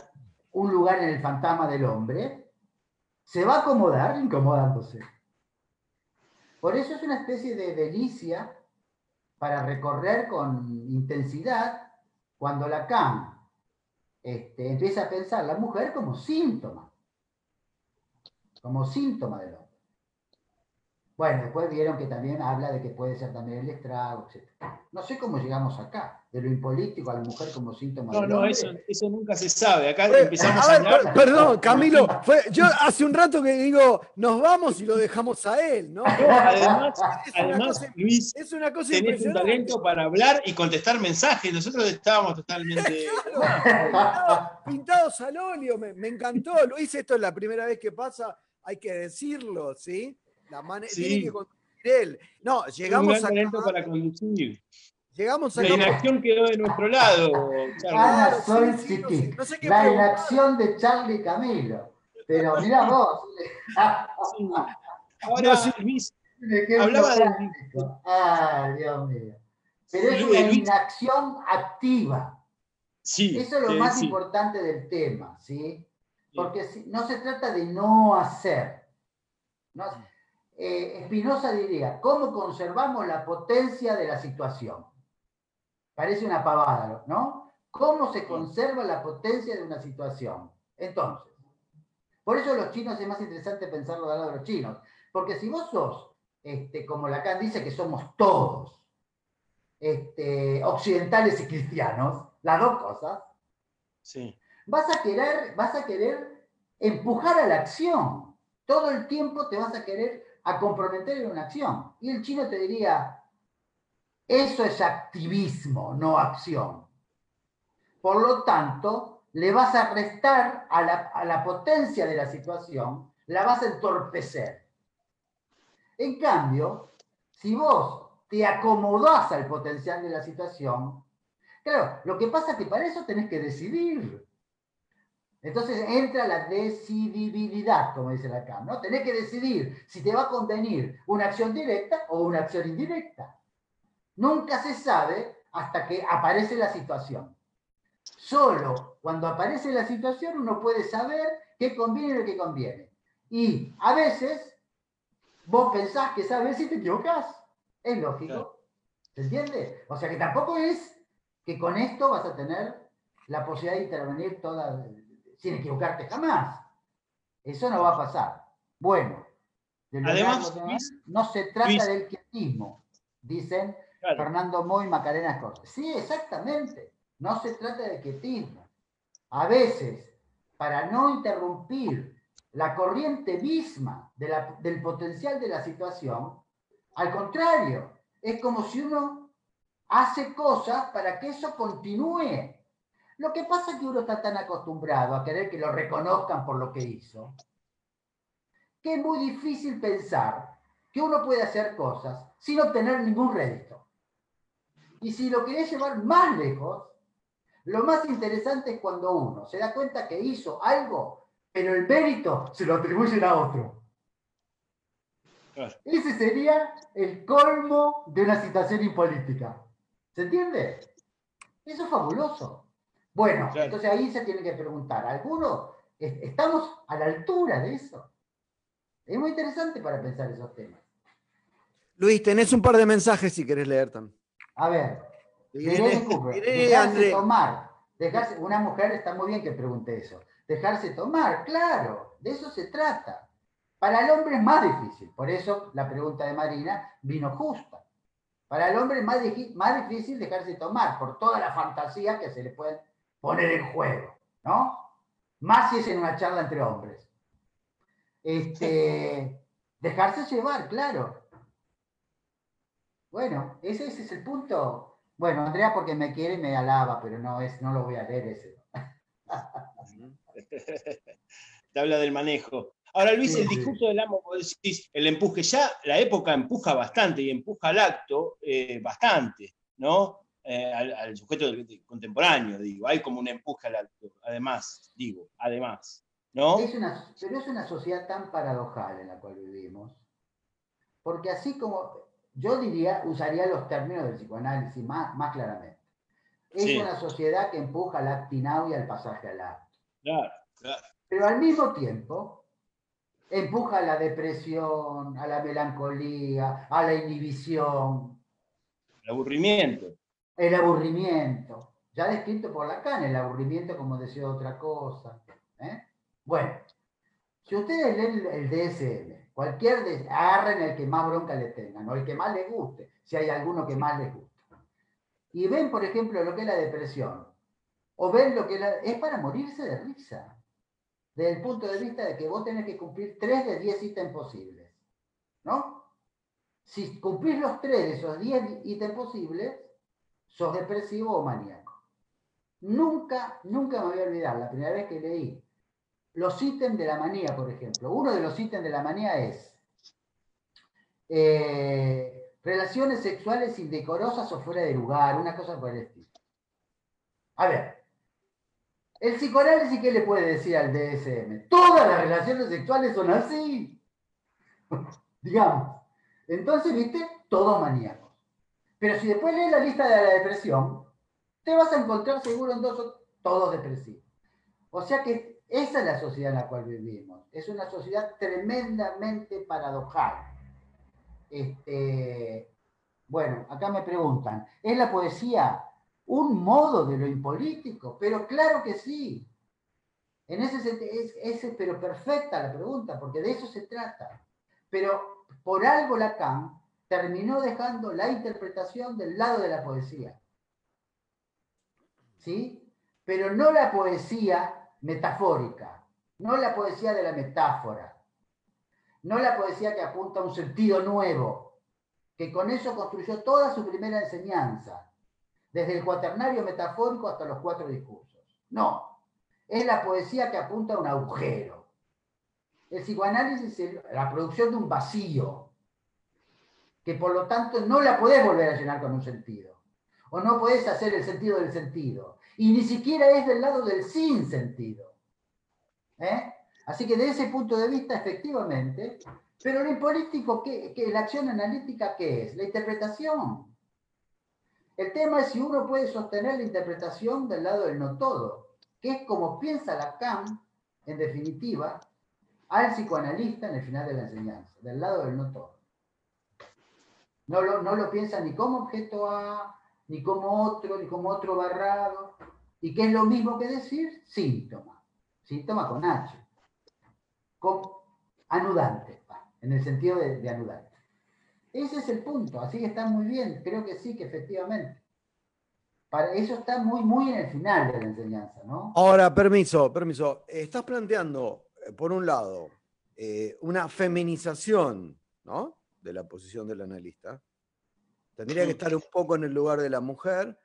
un lugar en el fantasma del hombre, se va a acomodar incomodándose. Por eso es una especie de delicia para recorrer con intensidad cuando Lacan este, empieza a pensar la mujer como síntoma, como síntoma del hombre. Bueno, después vieron que también habla de que puede ser también el estrago, etc. No sé cómo llegamos acá, de lo impolítico a la mujer como síntoma no, del no, hombre. Eso, eso nunca se sabe. Acá empezamos a, hablar. Perdón, Camilo, yo hace un rato que digo, nos vamos y lo dejamos a él, ¿no? además, además Luis, es una cosa tenés un talento para hablar y contestar mensajes. Nosotros estábamos totalmente. claro, pintados al óleo, me, me encantó. Luis, esto es la primera vez que pasa, hay que decirlo, ¿sí? La manera tiene que conducir él. No, llegamos a. para conducir. Llegamos a. La inacción quedó de nuestro lado. Ah, soy no sé, qué La inacción de Charlie Camilo. Pero mira vos. Ahora, sí. Luis, hablaba de. Ay, Dios mío. Pero es una inacción activa. Sí, Eso es lo más importante del tema, ¿sí? Porque no se trata de no hacer. No, eh, Spinoza diría, ¿cómo conservamos la potencia de la situación? Parece una pavada, ¿no? ¿Cómo se conserva la potencia de una situación? Entonces, por eso los chinos es más interesante pensarlo de lado de los chinos, porque si vos sos, este, como Lacan dice que somos todos, este, occidentales y cristianos, las dos cosas, sí. Vas, a querer, vas a querer empujar a la acción. Todo el tiempo te vas a querer a comprometer en una acción. Y el chino te diría, eso es activismo, no acción. Por lo tanto, le vas a restar a la, potencia de la situación, la vas a entorpecer. En cambio, si vos te acomodás al potencial de la situación, claro, lo que pasa es que para eso tenés que decidir. Entonces entra la decidibilidad, como dice Lacan, ¿no? Tenés que decidir si te va a convenir una acción directa o una acción indirecta. Nunca se sabe hasta que aparece la situación. Solo cuando aparece la situación uno puede saber qué conviene y lo que conviene. Y a veces vos pensás que sabes y te equivocás. Es lógico. ¿Se entiende? O sea que tampoco es que con esto vas a tener la posibilidad de intervenir toda sin equivocarte jamás. Eso no va a pasar. Bueno, Además, no se trata del quietismo, dicen Fernando Moy y Macarena Escorte. Sí, exactamente. No se trata de quietismo. A veces, para no interrumpir la corriente misma del potencial de la situación, al contrario, es como si uno hace cosas para que eso continúe lo que pasa es que uno está tan acostumbrado a querer que lo reconozcan por lo que hizo, que es muy difícil pensar que uno puede hacer cosas sin obtener ningún rédito. Y si lo querés llevar más lejos, lo más interesante es cuando uno se da cuenta que hizo algo, pero el mérito se lo atribuyen a otro. Ese sería el colmo de una situación impolítica. ¿Se entiende? Eso es fabuloso. Bueno, entonces ahí se tiene que preguntar, ¿alguno estamos a la altura de eso? Es muy interesante para pensar esos temas. Luis, tenés un par de mensajes si querés leer también. A ver, dejarse tomar, dejarse, una mujer está muy bien que pregunte eso, dejarse tomar, claro, de eso se trata. Para el hombre es más difícil, por eso la pregunta de Marina vino justa. Para el hombre es más, más difícil dejarse tomar por toda la fantasía que se le puede poner en juego, ¿no? Más si es en una charla entre hombres. Este, dejarse llevar, claro. Bueno, ese, es el punto. Bueno, Andrea porque me quiere me alaba, pero no, es, no lo voy a leer ese. Te habla del manejo. Ahora, Luis, el discurso del amo, vos decís, el empuje, ya la época empuja bastante y empuja al acto eh, bastante, ¿no? Eh, al, sujeto contemporáneo, digo, hay como un empuje al acto, además, digo, además, ¿no? pero es una sociedad tan paradojal en la cual vivimos, porque así como, yo diría, usaría los términos del psicoanálisis más, más claramente. Es una sociedad que empuja al actinado y al pasaje al acto. Claro, claro. Pero al mismo tiempo, empuja a la depresión, a la melancolía, a la inhibición. El aburrimiento. El aburrimiento. Ya descrito por Lacan, el aburrimiento como decía otra cosa. ¿eh? Bueno, si ustedes leen el DSM, cualquier, de, agarren el que más bronca le tengan, o el que más les guste, si hay alguno que más les guste. Y ven, por ejemplo, lo que es la depresión, o ven lo que es, es para morirse de risa desde el punto de vista de que vos tenés que cumplir tres de 10 ítems posibles. ¿No? Si cumplís los tres de esos 10 ítems posibles, sos depresivo o maníaco. Nunca, nunca me voy a olvidar, la primera vez que leí los ítems de la manía, por ejemplo. Uno de los ítems de la manía es eh, relaciones sexuales indecorosas o fuera de lugar, una cosa por el estilo. A ver, el psicoanálisis, ¿qué le puede decir al DSM? Todas las relaciones sexuales son así. Digamos. Entonces, viste, todos maníacos. Pero si después lees la lista de la depresión, te vas a encontrar seguro en dos todos depresivos. O sea que esa es la sociedad en la cual vivimos. Es una sociedad tremendamente paradojal. Este, bueno, acá me preguntan, ¿es la poesía un modo de lo impolítico, pero claro que sí. En ese sentido, es, pero perfecta la pregunta, porque de eso se trata. Pero por algo Lacan terminó dejando la interpretación del lado de la poesía. ¿Sí? Pero no la poesía metafórica, no la poesía de la metáfora, no la poesía que apunta a un sentido nuevo, que con eso construyó toda su primera enseñanza desde el cuaternario metafórico hasta los cuatro discursos. No, es la poesía que apunta a un agujero. El psicoanálisis es la producción de un vacío, que por lo tanto no la podés volver a llenar con un sentido, o no podés hacer el sentido del sentido, y ni siquiera es del lado del sin sentido. ¿Eh? Así que de ese punto de vista, efectivamente, pero lo político, ¿qué, qué, la acción analítica, ¿qué es? La interpretación. El tema es si uno puede sostener la interpretación del lado del no todo, que es como piensa Lacan, en definitiva, al psicoanalista en el final de la enseñanza, del lado del no todo. No lo, no lo piensa ni como objeto A, ni como otro, ni como otro barrado, y que es lo mismo que decir síntoma, síntoma con H, con anudante, en el sentido de, de anudante. Ese es el punto, así que está muy bien, creo que sí, que efectivamente. Para eso está muy, muy en el final de la enseñanza, ¿no? Ahora, permiso, permiso. Estás planteando, eh, por un lado, eh, una feminización, ¿no? De la posición del analista. Tendría que estar un poco en el lugar de la mujer.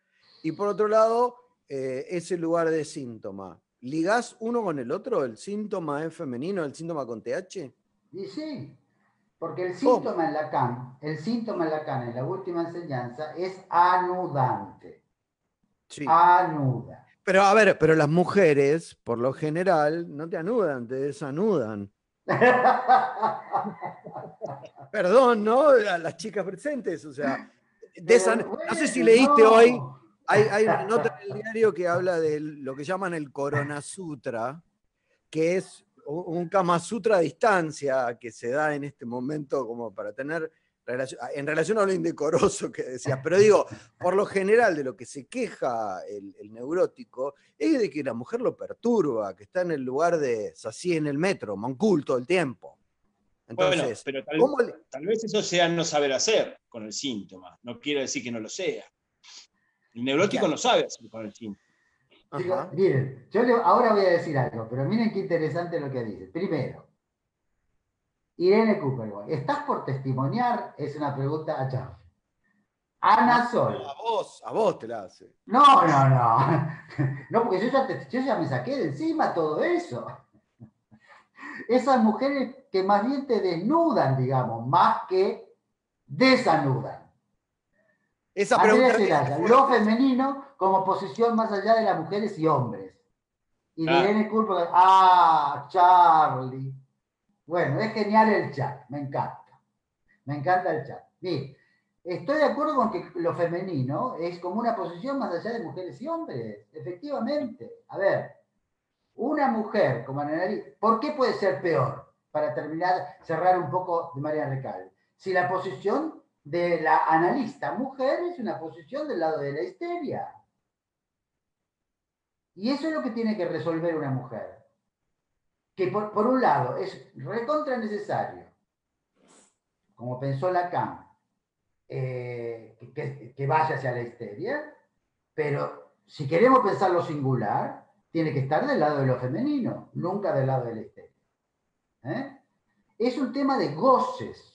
Y por otro lado, eh, ese lugar de síntoma. ¿Ligás uno con el otro? ¿El síntoma es femenino, el síntoma con TH? Y sí, porque el síntoma en Lacan, el síntoma en Lacan en la última enseñanza es anudante. Sí. Anuda. Pero a ver, pero las mujeres, por lo general, no te anudan, te desanudan. Perdón, ¿no? A las chicas presentes, o sea, no sé si leíste hoy, hay, hay, una nota en el diario que habla de lo que llaman el Corona Sutra, que es un Kama Sutra a distancia que se da en este momento como para tener en relación a lo indecoroso que decías, pero digo, por lo general de lo que se queja el, neurótico es de que la mujer lo perturba, que está en el lugar de así en el metro, Moncul todo el tiempo. Entonces, pero tal, vez eso sea no saber hacer con el síntoma, no quiero decir que no lo sea. El neurótico no sabe hacer con el síntoma. miren, yo ahora voy a decir algo, pero miren qué interesante lo que dice. Primero, Irene Cooper, ¿estás por testimoniar? Es una pregunta a Chávez. Ana Sol. a vos, a vos te la hace. No, no, no. No, porque yo ya, yo ya me saqué de encima todo eso. Esas mujeres que más bien te desnudan, digamos, más que desanudan. Esa pregunta lo femenino como posición más allá de las mujeres y hombres. Y ah. Irene Cooper, ah, Charlie. Bueno, es genial el chat, me encanta. Me encanta el chat. Bien, estoy de acuerdo con que lo femenino es como una posición más allá de mujeres y hombres, efectivamente. A ver, una mujer como Ana ¿por qué puede ser peor? Para terminar, cerrar un poco de María Recal. Si la posición de la analista mujer es una posición del lado de la histeria. Y eso es lo que tiene que resolver una mujer que por, un lado es recontra necesario, como pensó Lacan, eh, que, vaya hacia la histeria, pero si queremos pensar lo singular, tiene que estar del lado de lo femenino, nunca del lado de la histeria. ¿eh? Es un tema de goces.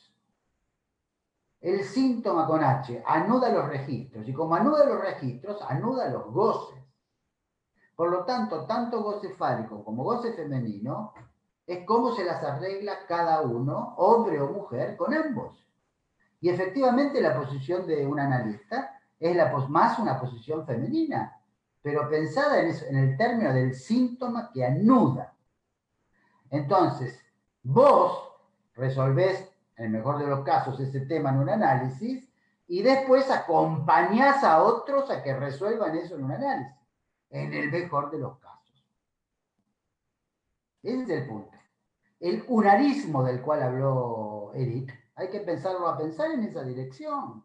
El síntoma con H anuda los registros y como anuda los registros, anuda los goces. Por lo tanto, tanto goce fálico como goce femenino es cómo se las arregla cada uno, hombre o mujer, con ambos. Y efectivamente la posición de un analista es la, más una posición femenina, pero pensada en, en el término del síntoma que anuda. Entonces, vos resolvés, en el mejor de los casos, ese tema en un análisis y después acompañás a otros a que resuelvan eso en un análisis en el mejor de los casos. Ese es el punto. El unarismo del cual habló Eric, hay que pensarlo a pensar en esa dirección.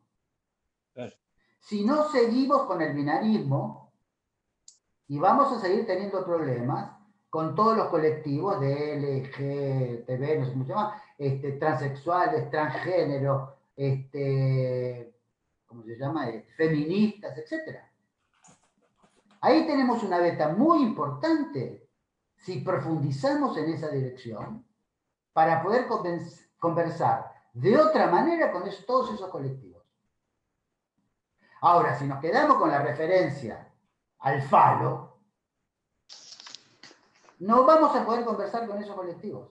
Si no seguimos con el binarismo, y vamos a seguir teniendo problemas con todos los colectivos de LGTB, no sé cómo se llama, este, transexuales, transgénero, este, ¿cómo se llama? Eh, feministas, etcétera. Ahí tenemos una beta muy importante si profundizamos en esa dirección para poder conversar de otra manera con todos esos colectivos. Ahora, si nos quedamos con la referencia al falo, no vamos a poder conversar con esos colectivos.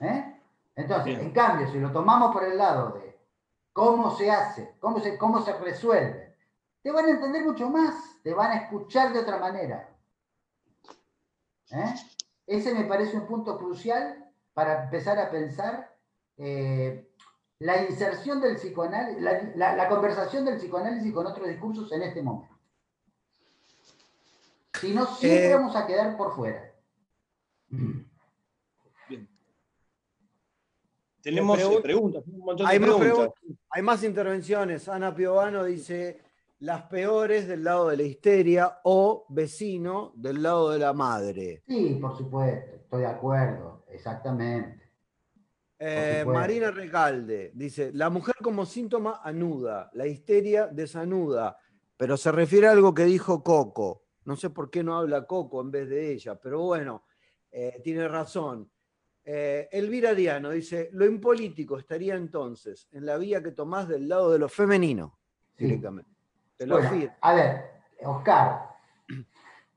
¿Eh? Entonces, en cambio, si lo tomamos por el lado de cómo se hace, cómo se, cómo se resuelve, te van a entender mucho más, te van a escuchar de otra manera. ¿Eh? Ese me parece un punto crucial para empezar a pensar eh, la inserción del psicoanálisis, la, conversación del psicoanálisis con otros discursos en este momento. Si no, siempre eh, vamos a quedar por fuera. Bien. Tenemos preguntas, un montón de hay preguntas. Más hay más intervenciones. Ana Piovano dice, las peores del lado de la histeria o vecino del lado de la madre. Sí, por supuesto, estoy de acuerdo, exactamente. Eh, Marina Recalde dice, la mujer como síntoma anuda, la histeria desanuda, pero se refiere a algo que dijo Coco. No sé por qué no habla Coco en vez de ella, pero bueno, eh, tiene razón. Eh, Elvira Diano dice, lo impolítico estaría entonces en la vía que tomás del lado de lo femenino, directamente a ver, Oscar,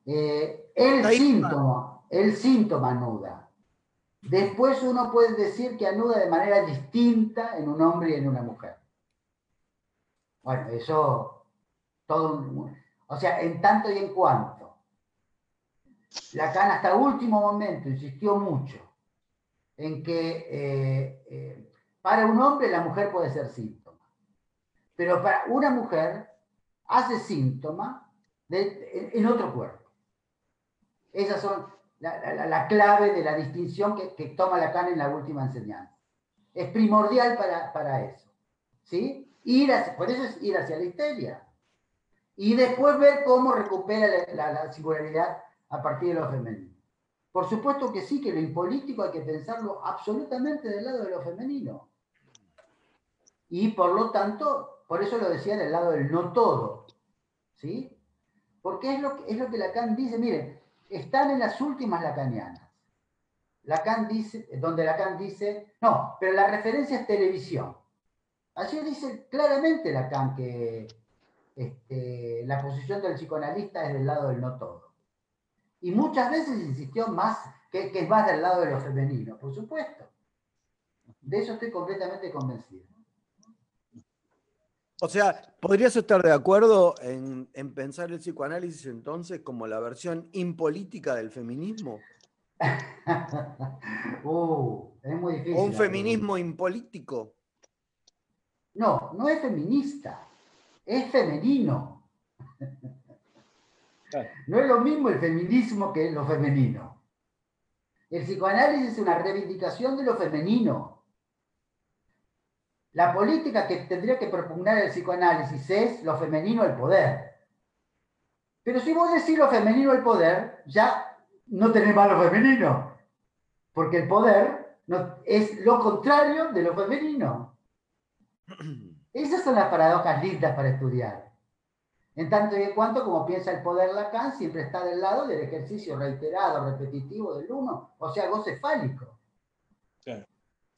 eh, el síntoma, el síntoma anuda. Después uno puede decir que anuda de manera distinta en un hombre y en una mujer. Bueno, eso, todo O sea, en tanto y en cuanto. Lacan hasta el último momento insistió mucho en que eh, eh, para un hombre la mujer puede ser síntoma. Pero para una mujer hace síntoma en, otro cuerpo. Esas son la, clave de la distinción que, toma Lacan en la última enseñanza. es primordial para, eso. ¿sí? Ir por eso es ir hacia la histeria. Y después ver cómo recupera la, la singularidad a partir de lo femenino. Por supuesto que sí, que lo impolítico hay que pensarlo absolutamente del lado de lo femenino. Y por lo tanto, por eso lo decía del lado del no todo. ¿Sí? Porque es lo, que, es lo que Lacan dice, miren, están en las últimas lacanianas. Lacan dice, donde Lacan dice, no, pero la referencia es televisión. Allí dice claramente Lacan que este, la posición del psicoanalista es del lado del no todo. Y muchas veces insistió más, que, es más del lado de lo femenino, por supuesto. De eso estoy completamente convencido. O sea, ¿podrías estar de acuerdo en, pensar el psicoanálisis entonces como la versión impolítica del feminismo? uh, es muy difícil. ¿O un feminismo impolítico? No, no es feminista, es femenino. No es lo mismo el feminismo que lo femenino. El psicoanálisis es una reivindicación de lo femenino. La política que tendría que propugnar el psicoanálisis es lo femenino el poder. Pero si vos decís lo femenino el poder, ya no tenés más lo femenino. Porque el poder es lo contrario de lo femenino. Esas son las paradojas lindas para estudiar. En tanto y en cuanto, como piensa el poder Lacan, siempre está del lado del ejercicio reiterado, repetitivo del uno, o sea, goce fálico.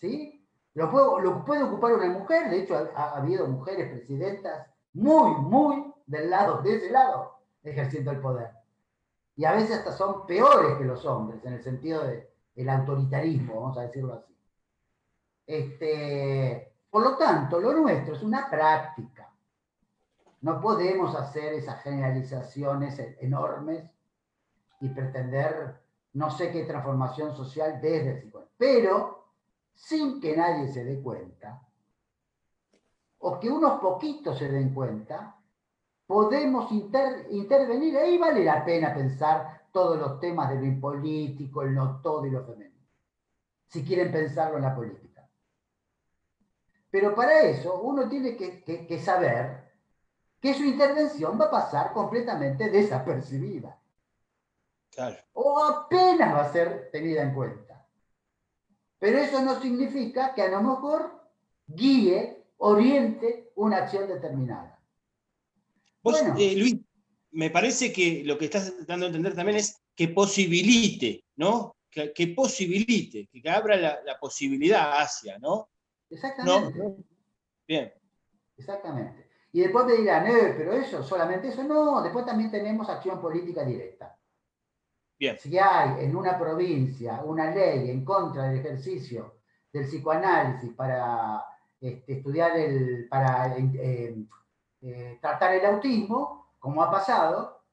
¿Sí? Lo puede, lo puede, ocupar una mujer, de hecho ha, habido mujeres presidentas muy, muy del lado, de ese lado, ejerciendo el poder. Y a veces hasta son peores que los hombres, en el sentido del autoritarismo, vamos a decirlo así. Este, por lo tanto, lo nuestro es una práctica no podemos hacer esas generalizaciones enormes y pretender no sé qué transformación social desde el psicoanálisis. Pero sin que nadie se dé cuenta, o que unos poquitos se den cuenta, podemos intervenir. Ahí vale la pena pensar todos los temas de lo impolítico, el no todo y lo femenino, si quieren pensarlo en la política. Pero para eso uno tiene que saber que su intervención va a pasar completamente desapercibida. O apenas va a ser tenida en cuenta. Pero eso no significa que a lo mejor guíe, oriente una acción determinada. bueno, eh, Luis, me parece que lo que estás dando a entender también es que posibilite, ¿no? Que, posibilite, que, abra la, posibilidad hacia, ¿no? Exactamente. Bien. Exactamente. Y después me dirán, eh, pero eso, solamente eso. No, después también tenemos acción política directa. Bien. Si hay en una provincia una ley en contra del ejercicio del psicoanálisis para este, estudiar el, para eh, eh, tratar el autismo, como ha pasado,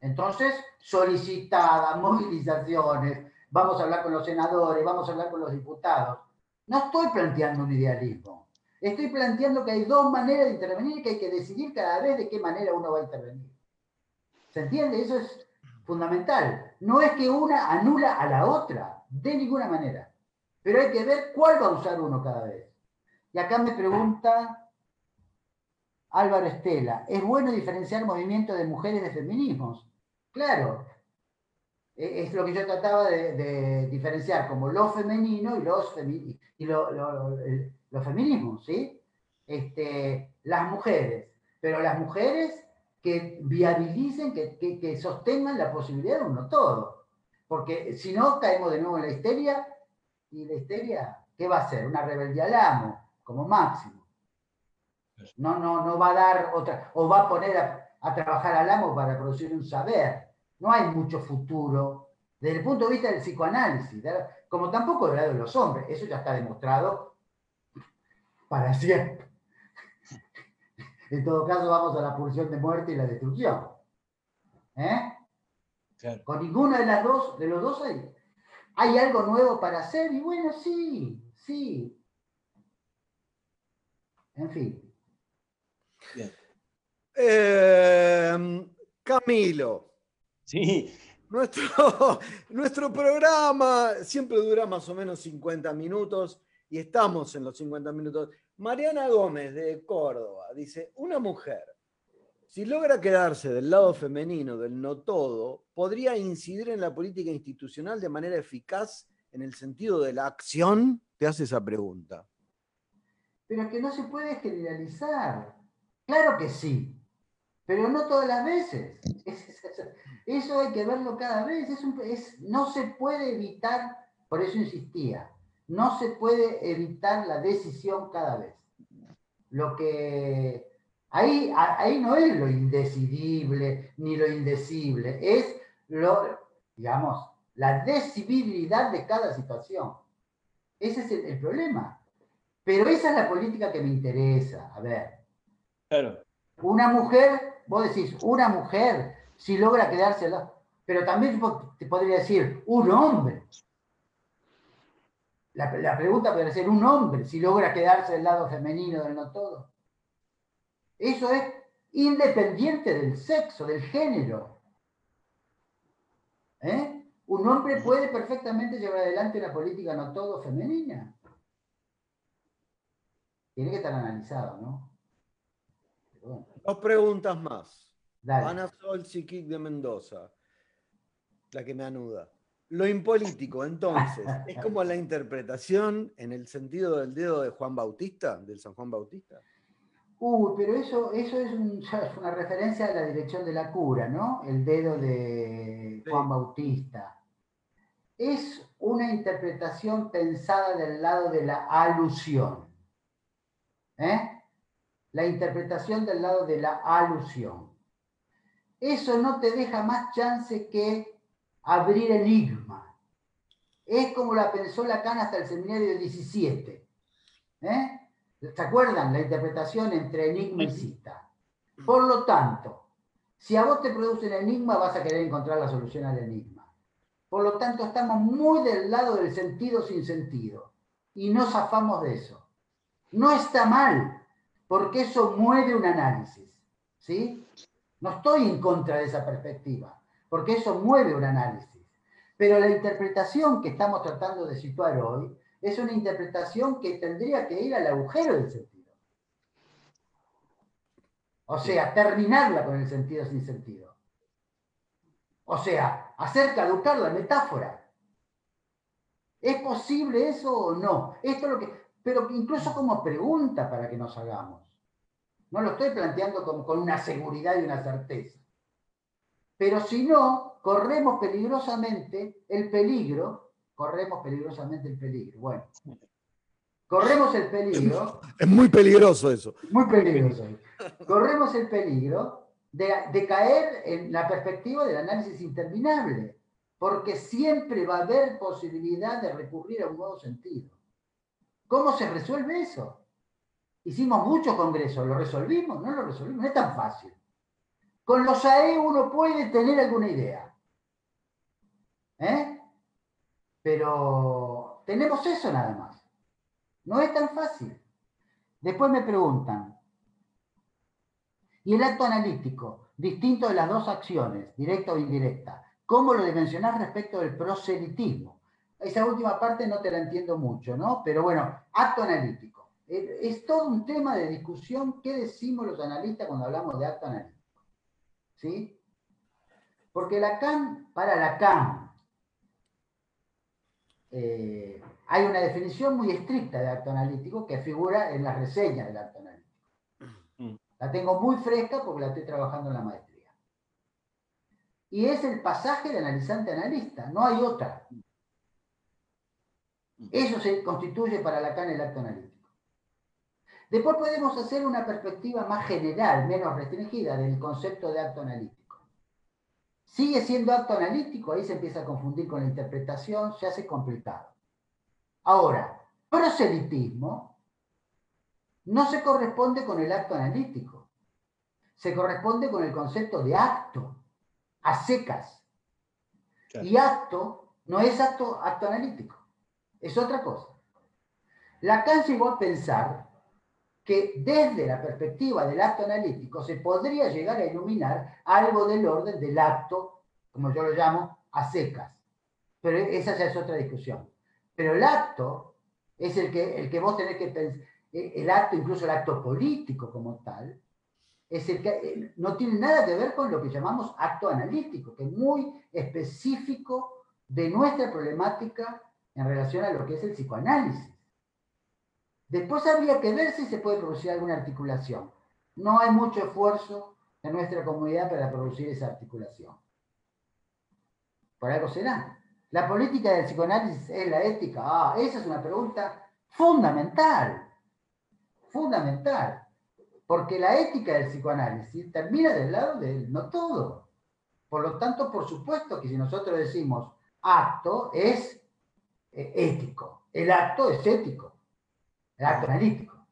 entonces solicitadas, movilizaciones, vamos a hablar con los senadores, vamos a hablar con los diputados. No estoy planteando un idealismo. Estoy planteando que hay dos maneras de intervenir y que hay que decidir cada vez de qué manera uno va a intervenir. ¿Se entiende? Eso es fundamental. No es que una anula a la otra, de ninguna manera. Pero hay que ver cuál va a usar uno cada vez. Y acá me pregunta Álvaro Estela, ¿es bueno diferenciar movimientos de mujeres de feminismos? Claro, e-, es lo que yo trataba de, diferenciar como lo femenino y, los y lo, los feminismos, ¿sí? Este, las mujeres, pero las mujeres que viabilicen, que, sostengan la posibilidad de uno todo. Porque si no, caemos de nuevo en la histeria, y la histeria, ¿qué va a ser? Una rebeldía al amo, como máximo. No, no, no va a dar otra, o va a poner a, a trabajar al amo para producir un saber. No hay mucho futuro desde el punto de vista del psicoanálisis, como tampoco del lado de los hombres. Eso ya está demostrado para siempre. En todo caso, vamos a la pulsión de muerte y la destrucción. ¿Eh? Con ninguna de las dos, de los dos hay, hay algo nuevo para hacer, y bueno, sí, sí. En fin. Eh, Camilo. Sí. Nuestro, nuestro programa siempre dura más o menos 50 minutos y estamos en los 50 minutos. Mariana Gómez de Córdoba dice, una mujer, si logra quedarse del lado femenino del no todo, podría incidir en la política institucional de manera eficaz en el sentido de la acción. Te hace esa pregunta. Pero es que no se puede generalizar. Claro que sí, pero no todas las veces. Eso hay que verlo cada vez. no se puede evitar, por eso insistía, no se puede evitar la decisión cada vez. Lo que ahí, ahí no es lo indecidible ni lo indecible, es lo, digamos, la decibilidad de cada situación. Ese es el, problema. Pero esa es la política que me interesa. A ver. Claro. Una mujer, vos decís, una mujer, si logra quedársela, pero también te podría decir, un hombre. La, la, pregunta podría ser un hombre, si logra quedarse del lado femenino del no todo. Eso es independiente del sexo, del género. ¿Eh? Un hombre puede perfectamente llevar adelante una política no todo femenina. Tiene que estar analizado, ¿no? Dos preguntas más. Ana Sol Siquic de Mendoza, la que me anuda. Lo impolítico, entonces, ¿es como la interpretación en el sentido del dedo de Juan Bautista, del San Juan Bautista? Uy, pero eso, eso es, una referencia a la dirección de la cura, ¿no? El dedo de Juan Bautista. Es una interpretación pensada del lado de la alusión. ¿Eh? La interpretación del lado de la alusión. Eso no te deja más chance que abrir enigma. Es como la pensó Lacan hasta el seminario 17. ¿Eh? ¿Se acuerdan? La interpretación entre enigma y cita. Por lo tanto, si a vos te produce un enigma, vas a querer encontrar la solución al enigma. Por lo tanto, estamos muy del lado del sentido sin sentido y no zafamos de eso. No está mal, porque eso mueve un análisis. ¿sí? No estoy en contra de esa perspectiva, porque eso mueve un análisis. Pero la interpretación que estamos tratando de situar hoy es una interpretación que tendría que ir al agujero del sentido. O sea, terminarla con el sentido sin sentido. O sea, hacer caducar la metáfora. ¿Es posible eso o no? Esto es lo que, pero incluso como pregunta para que nos hagamos. No lo estoy planteando con, con una seguridad y una certeza. Pero si no, corremos peligrosamente el peligro corremos peligrosamente el peligro. Bueno, corremos el peligro. Es muy peligroso eso. Muy peligroso. Corremos el peligro de, caer en la perspectiva del análisis interminable, porque siempre va a haber posibilidad de recurrir a un nuevo sentido. ¿Cómo se resuelve eso? Hicimos muchos congresos, ¿lo resolvimos? No lo resolvimos, no es tan fácil. Con los AE uno puede tener alguna idea. ¿Eh? Pero tenemos eso nada más. No es tan fácil. Después me preguntan, ¿y el acto analítico, distinto de las dos acciones, directa o indirecta, cómo lo dimensionar respecto del proselitismo? Esa última parte no te la entiendo mucho, ¿no? Pero bueno, acto analítico. Es todo un tema de discusión qué decimos los analistas cuando hablamos de acto analítico. ¿Sí? Porque Lacan, para Lacan, eh, hay una definición muy estricta de acto analítico que figura en las reseñas del acto analítico. Mm. La tengo muy fresca porque la estoy trabajando en la maestría. Y es el pasaje de analizante analista, no hay otra. Mm. Eso se constituye para Lacan el acto analítico. Después podemos hacer una perspectiva más general, menos restringida del concepto de acto analítico. Sigue siendo acto analítico, ahí se empieza a confundir con la interpretación, se hace complicado. Ahora, proselitismo no se corresponde con el acto analítico, se corresponde con el concepto de acto, a secas. Y acto no es acto, acto analítico, es otra cosa. Lacan llegó a pensar que desde la perspectiva del acto analítico se podría llegar a iluminar algo del orden del acto, como yo lo llamo, a secas. Pero esa ya es otra discusión. Pero el acto es el que, el que vos tenés que pensar, el acto, incluso el acto político como tal, es el que eh, no tiene nada que ver con lo que llamamos acto analítico, que es muy específico de nuestra problemática en relación a lo que es el psicoanálisis. Después habría que ver si se puede producir alguna articulación. No hay mucho esfuerzo en nuestra comunidad para producir esa articulación. Por algo será. ¿La política del psicoanálisis es la ética? Ah, esa es una pregunta fundamental. Fundamental. Porque la ética del psicoanálisis termina del lado del no todo. Por lo tanto, por supuesto que si nosotros decimos acto es eh, ético, el acto es ético, el acto analítico.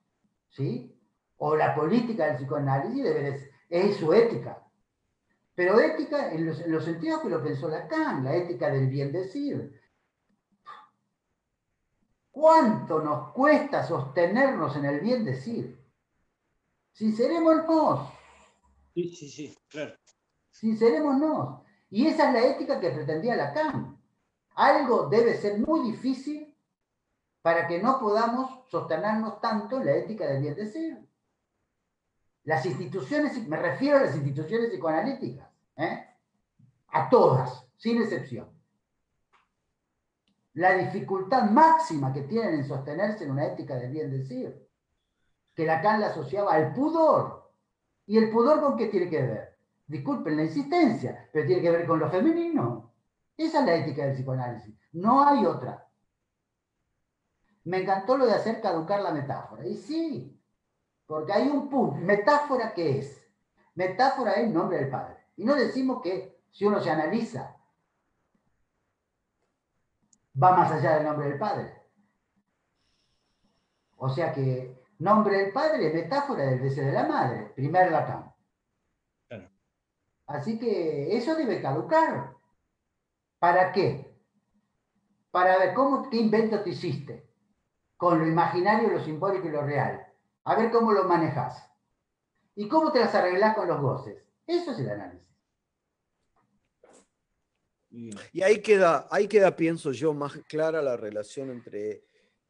¿Sí? O la política del psicoanálisis debe es su ética. Pero ética en los, sentidos que lo pensó Lacan, la ética del bien decir. ¿Cuánto nos cuesta sostenernos en el bien decir? Sincerémonos. Sí, sí, sí, claro. Sincerémonos. Y esa es la ética que pretendía Lacan. Algo debe ser muy difícil para que no podamos sostenernos tanto en la ética del bien decir. Las instituciones, me refiero a las instituciones psicoanalíticas, ¿eh? a todas, sin excepción. La dificultad máxima que tienen en sostenerse en una ética del bien decir, que Lacan la asociaba al pudor. ¿Y el pudor con qué tiene que ver? Disculpen la insistencia, pero tiene que ver con lo femenino. Esa es la ética del psicoanálisis. No hay otra. Me encantó lo de hacer caducar la metáfora. Y sí, porque hay un punto. ¿Metáfora qué es? Metáfora es nombre del Padre. Y no decimos que si uno se analiza, va más allá del nombre del Padre. O sea que nombre del Padre es metáfora del deseo de la madre, primer Lacan. Así que eso debe caducar. ¿Para qué? Para ver cómo, qué invento te hiciste con lo imaginario, lo simbólico y lo real a ver cómo lo manejas. ¿Y cómo te las arreglás con los goces? Eso es el análisis. Y ahí queda, ahí queda, pienso yo, más clara la relación entre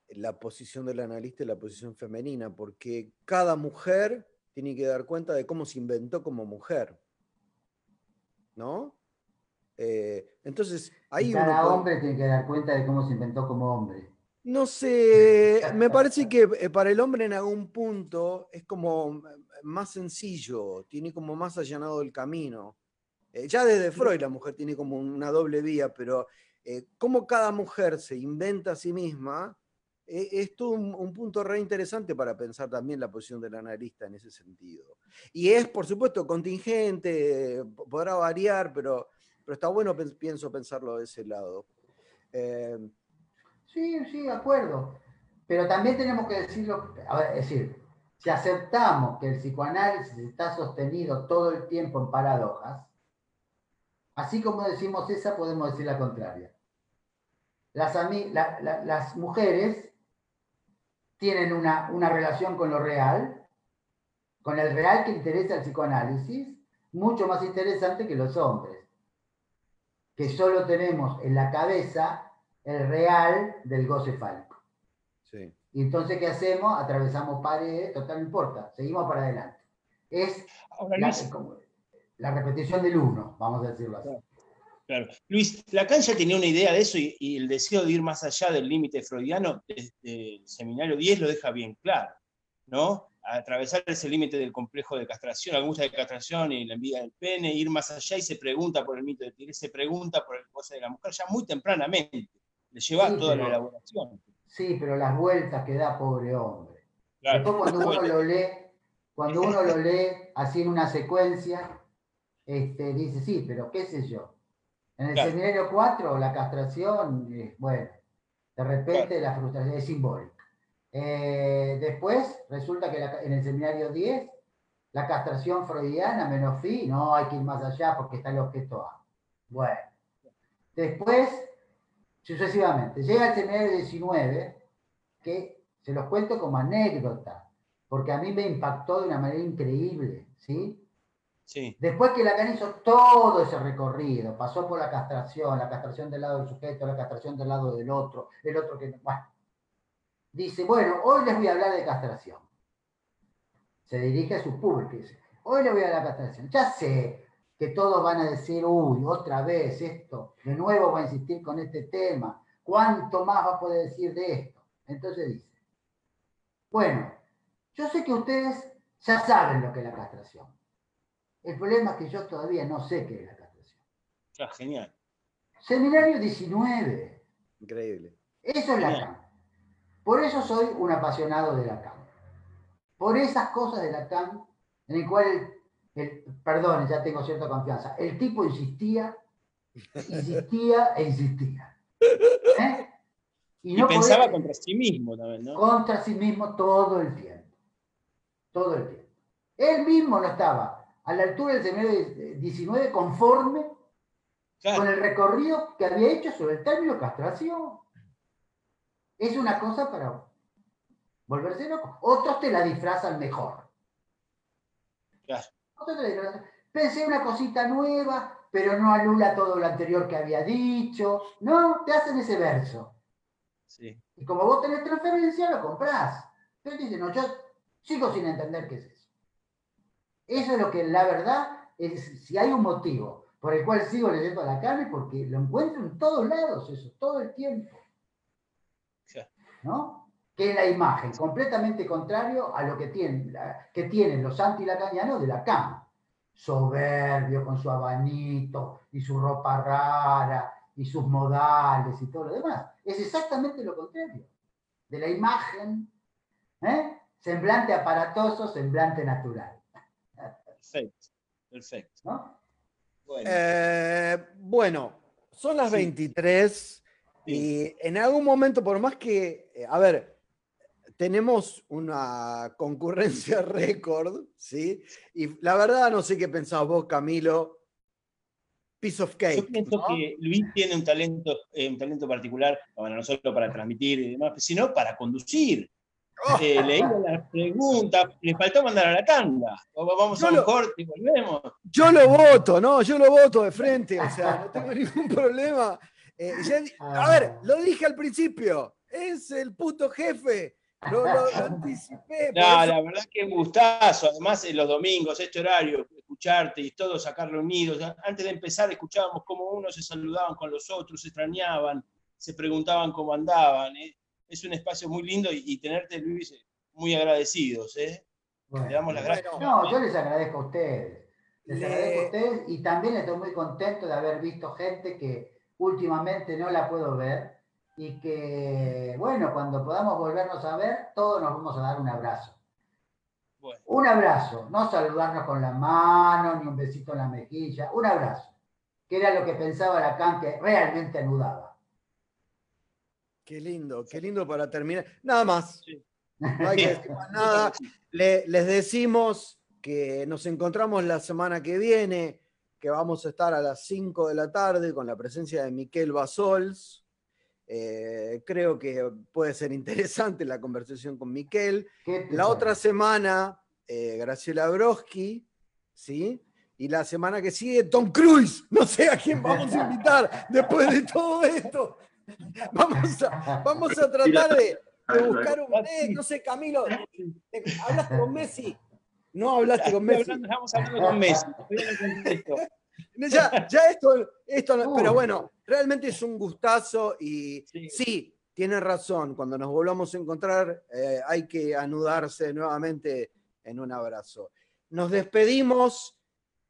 la posición del analista y la posición femenina, porque cada mujer tiene que dar cuenta de cómo se inventó como mujer. ¿No? Eh, entonces, ahí cada hombre tiene que dar cuenta de cómo se inventó como hombre. No sé, me parece que eh, para el hombre en algún punto es como más sencillo, tiene como más allanado el camino. Eh, ya desde Freud la mujer tiene como una doble vía, pero eh, como cada mujer se inventa a sí misma, es todo un, punto re interesante para pensar también la posición del analista en ese sentido. Y es, por supuesto, contingente, podrá variar, pero, pero está bueno, pienso, pensarlo de ese lado. Sí, sí, de acuerdo. Pero también tenemos que decirlo, es decir, si aceptamos que el psicoanálisis está sostenido todo el tiempo en paradojas, así como decimos esa, podemos decir la contraria. Las, las mujeres tienen una, una relación con lo real, con el real que interesa el psicoanálisis, mucho más interesante que los hombres, que solo tenemos en la cabeza el real del goce fálico. Sí. Y entonces, ¿qué hacemos? Atravesamos paredes, total, no importa, seguimos para adelante. Es la, repetición del uno, vamos a decirlo así. Claro. Luis, Lacan ya tenía una idea de eso y, el deseo de ir más allá del límite freudiano desde el seminario 10 lo deja bien claro, ¿no? atravesar ese límite del complejo de castración, la angustia de castración y la envidia del pene, ir más allá y se pregunta por el mito de Tigre, se pregunta por el goce de la mujer ya muy tempranamente le lleva toda la elaboración. Sí, pero las vueltas que da pobre hombre. Después cuando uno lo lee, cuando uno lo lee así en una secuencia, este, dice, sí, pero qué sé yo. En el seminario 4, la castración, bueno, de repente la frustración es simbólica. Eh, después resulta que en el seminario 10, la castración freudiana menos fi, no hay que ir más allá porque está el objeto A. Bueno. Después sucesivamente. Llega el seminario 19, que se los cuento como anécdota, porque a mí me impactó de una manera increíble, ¿sí? Sí. Después que Lacan hizo todo ese recorrido, pasó por la castración, la castración del lado del sujeto, la castración del lado del otro, el otro que... Bueno, dice, bueno, hoy les voy a hablar de castración. Se dirige a su público y dice, hoy les voy a hablar de castración. Ya sé que todos van a decir, uy, otra vez esto, de nuevo va a insistir con este tema, ¿cuánto más va a poder decir de esto? Entonces dice, bueno, yo sé que ustedes ya saben lo que es la castración. El problema es que yo todavía no sé qué es la castración. Ah, genial. Seminario 19. Increíble. Eso es la CAM. Por eso soy un apasionado de la CAM. Por esas cosas de la CAM, en el cual, el, perdón, ya tengo cierta confianza, el tipo insistía, insistía e insistía. ¿Eh? Y, no pensaba podía- contra sí mismo también, ¿no? contra sí mismo todo el tiempo. Todo el tiempo. Él mismo no estaba a la altura del seminario 19 conforme con el recorrido que había hecho sobre el término castración. Es una cosa para volverse loco. Otros te la disfrazan mejor. claro. Pensé una cosita nueva, pero no anula todo lo anterior que había dicho. No, te hacen ese verso. Sí. Y como vos tenés transferencia, lo comprás. Te dicen, no, yo sigo sin entender qué es eso. Eso es lo que la verdad es, si hay un motivo por el cual sigo leyendo a la carne, porque lo encuentro en todos lados, eso, todo el tiempo. Claro. ¿No? Que es la imagen, completamente contrario a lo que tienen, que tienen los antilacanianos de la cama. Soberbio, con su abanito, y su ropa rara, y sus modales, y todo lo demás. Es exactamente lo contrario. De la imagen, ¿eh? semblante aparatoso, semblante natural. Perfecto. Perfecto. ¿no? Bueno, Eh, bueno, son las Sí. 23 y en algún momento, por más que, eh, a ver, tenemos una concurrencia récord, ¿sí? Y la verdad no sé qué pensás vos, Camilo. Piece of yo cake. pienso ¿no? que Luis tiene un talento, eh, un talento particular, bueno, no solo para transmitir y demás, sino para conducir. Eh, leí las preguntas, le faltó mandar a la tanda. Vamos Yo a un lo- corte y volvemos. Yo lo voto, ¿no? Yo lo voto de frente, o sea, no tengo ningún problema. Eh, ya a ver, lo dije al principio, es el puto jefe. Lo, lo- lo anticipé. No, eso- la verdad que un gustazo. Además, en los domingos, este horario, escucharte y todos sacar reunidos. Antes de empezar, escuchábamos cómo unos se saludaban con los otros, se extrañaban, se preguntaban cómo andaban. ¿eh? Es un espacio muy lindo y, y tenerte, Luis, muy agradecidos. ¿eh? Bueno. Le damos las gracias. No, yo les agradezco a ustedes. Les Le- agradezco a ustedes y también estoy muy contento de haber visto gente que últimamente no la puedo ver y que, bueno, cuando podamos volvernos a ver, todos nos vamos a dar un abrazo. Bueno, Un abrazo, no saludarnos con la mano ni un besito en la mejilla, un abrazo, que era lo que pensaba Lacan que realmente anudaba. Qué lindo, qué lindo para terminar. Nada más. Sí. No hay que decir más nada. Le- les decimos que nos encontramos la semana que viene, que vamos a estar a las 5 de la tarde con la presencia de Miquel Basols. Eh, creo que puede ser interesante la conversación con Miquel. ¿Qué te La otra semana, eh, Graciela Broski, ¿sí? Y la semana que sigue, Tom Cruise. No sé a quién vamos a invitar después de todo esto. Vamos a, vamos a tratar de, de buscar un... eh, no sé, Camilo, ¿hablaste con Messi? No hablaste con Messi. hablando- estamos hablando con Messi. Ya, ya esto, esto no- pero bueno, realmente es un gustazo y Sí. sí, tiene razón, cuando nos volvamos a encontrar eh, hay que anudarse nuevamente en un abrazo. Nos despedimos.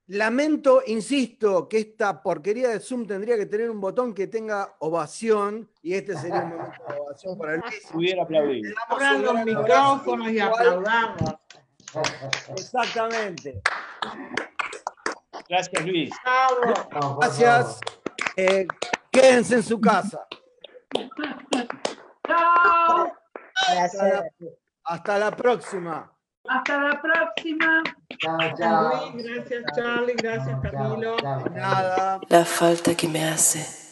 Lamento, insisto, que esta porquería de Zoom tendría que tener un botón que tenga ovación y este sería un momento de ovación para Luis. Pudiera aplaudir. Abran los micrófonos y aplaudamos. Exactamente. Gracias, Luis. Bravo. Gracias. Eh, quédense en su casa. Chao. Hasta la, hasta la próxima. Hasta la próxima. Chao, chao. Luis, gracias Charlie, gracias Camilo. Nada. La falta que me hace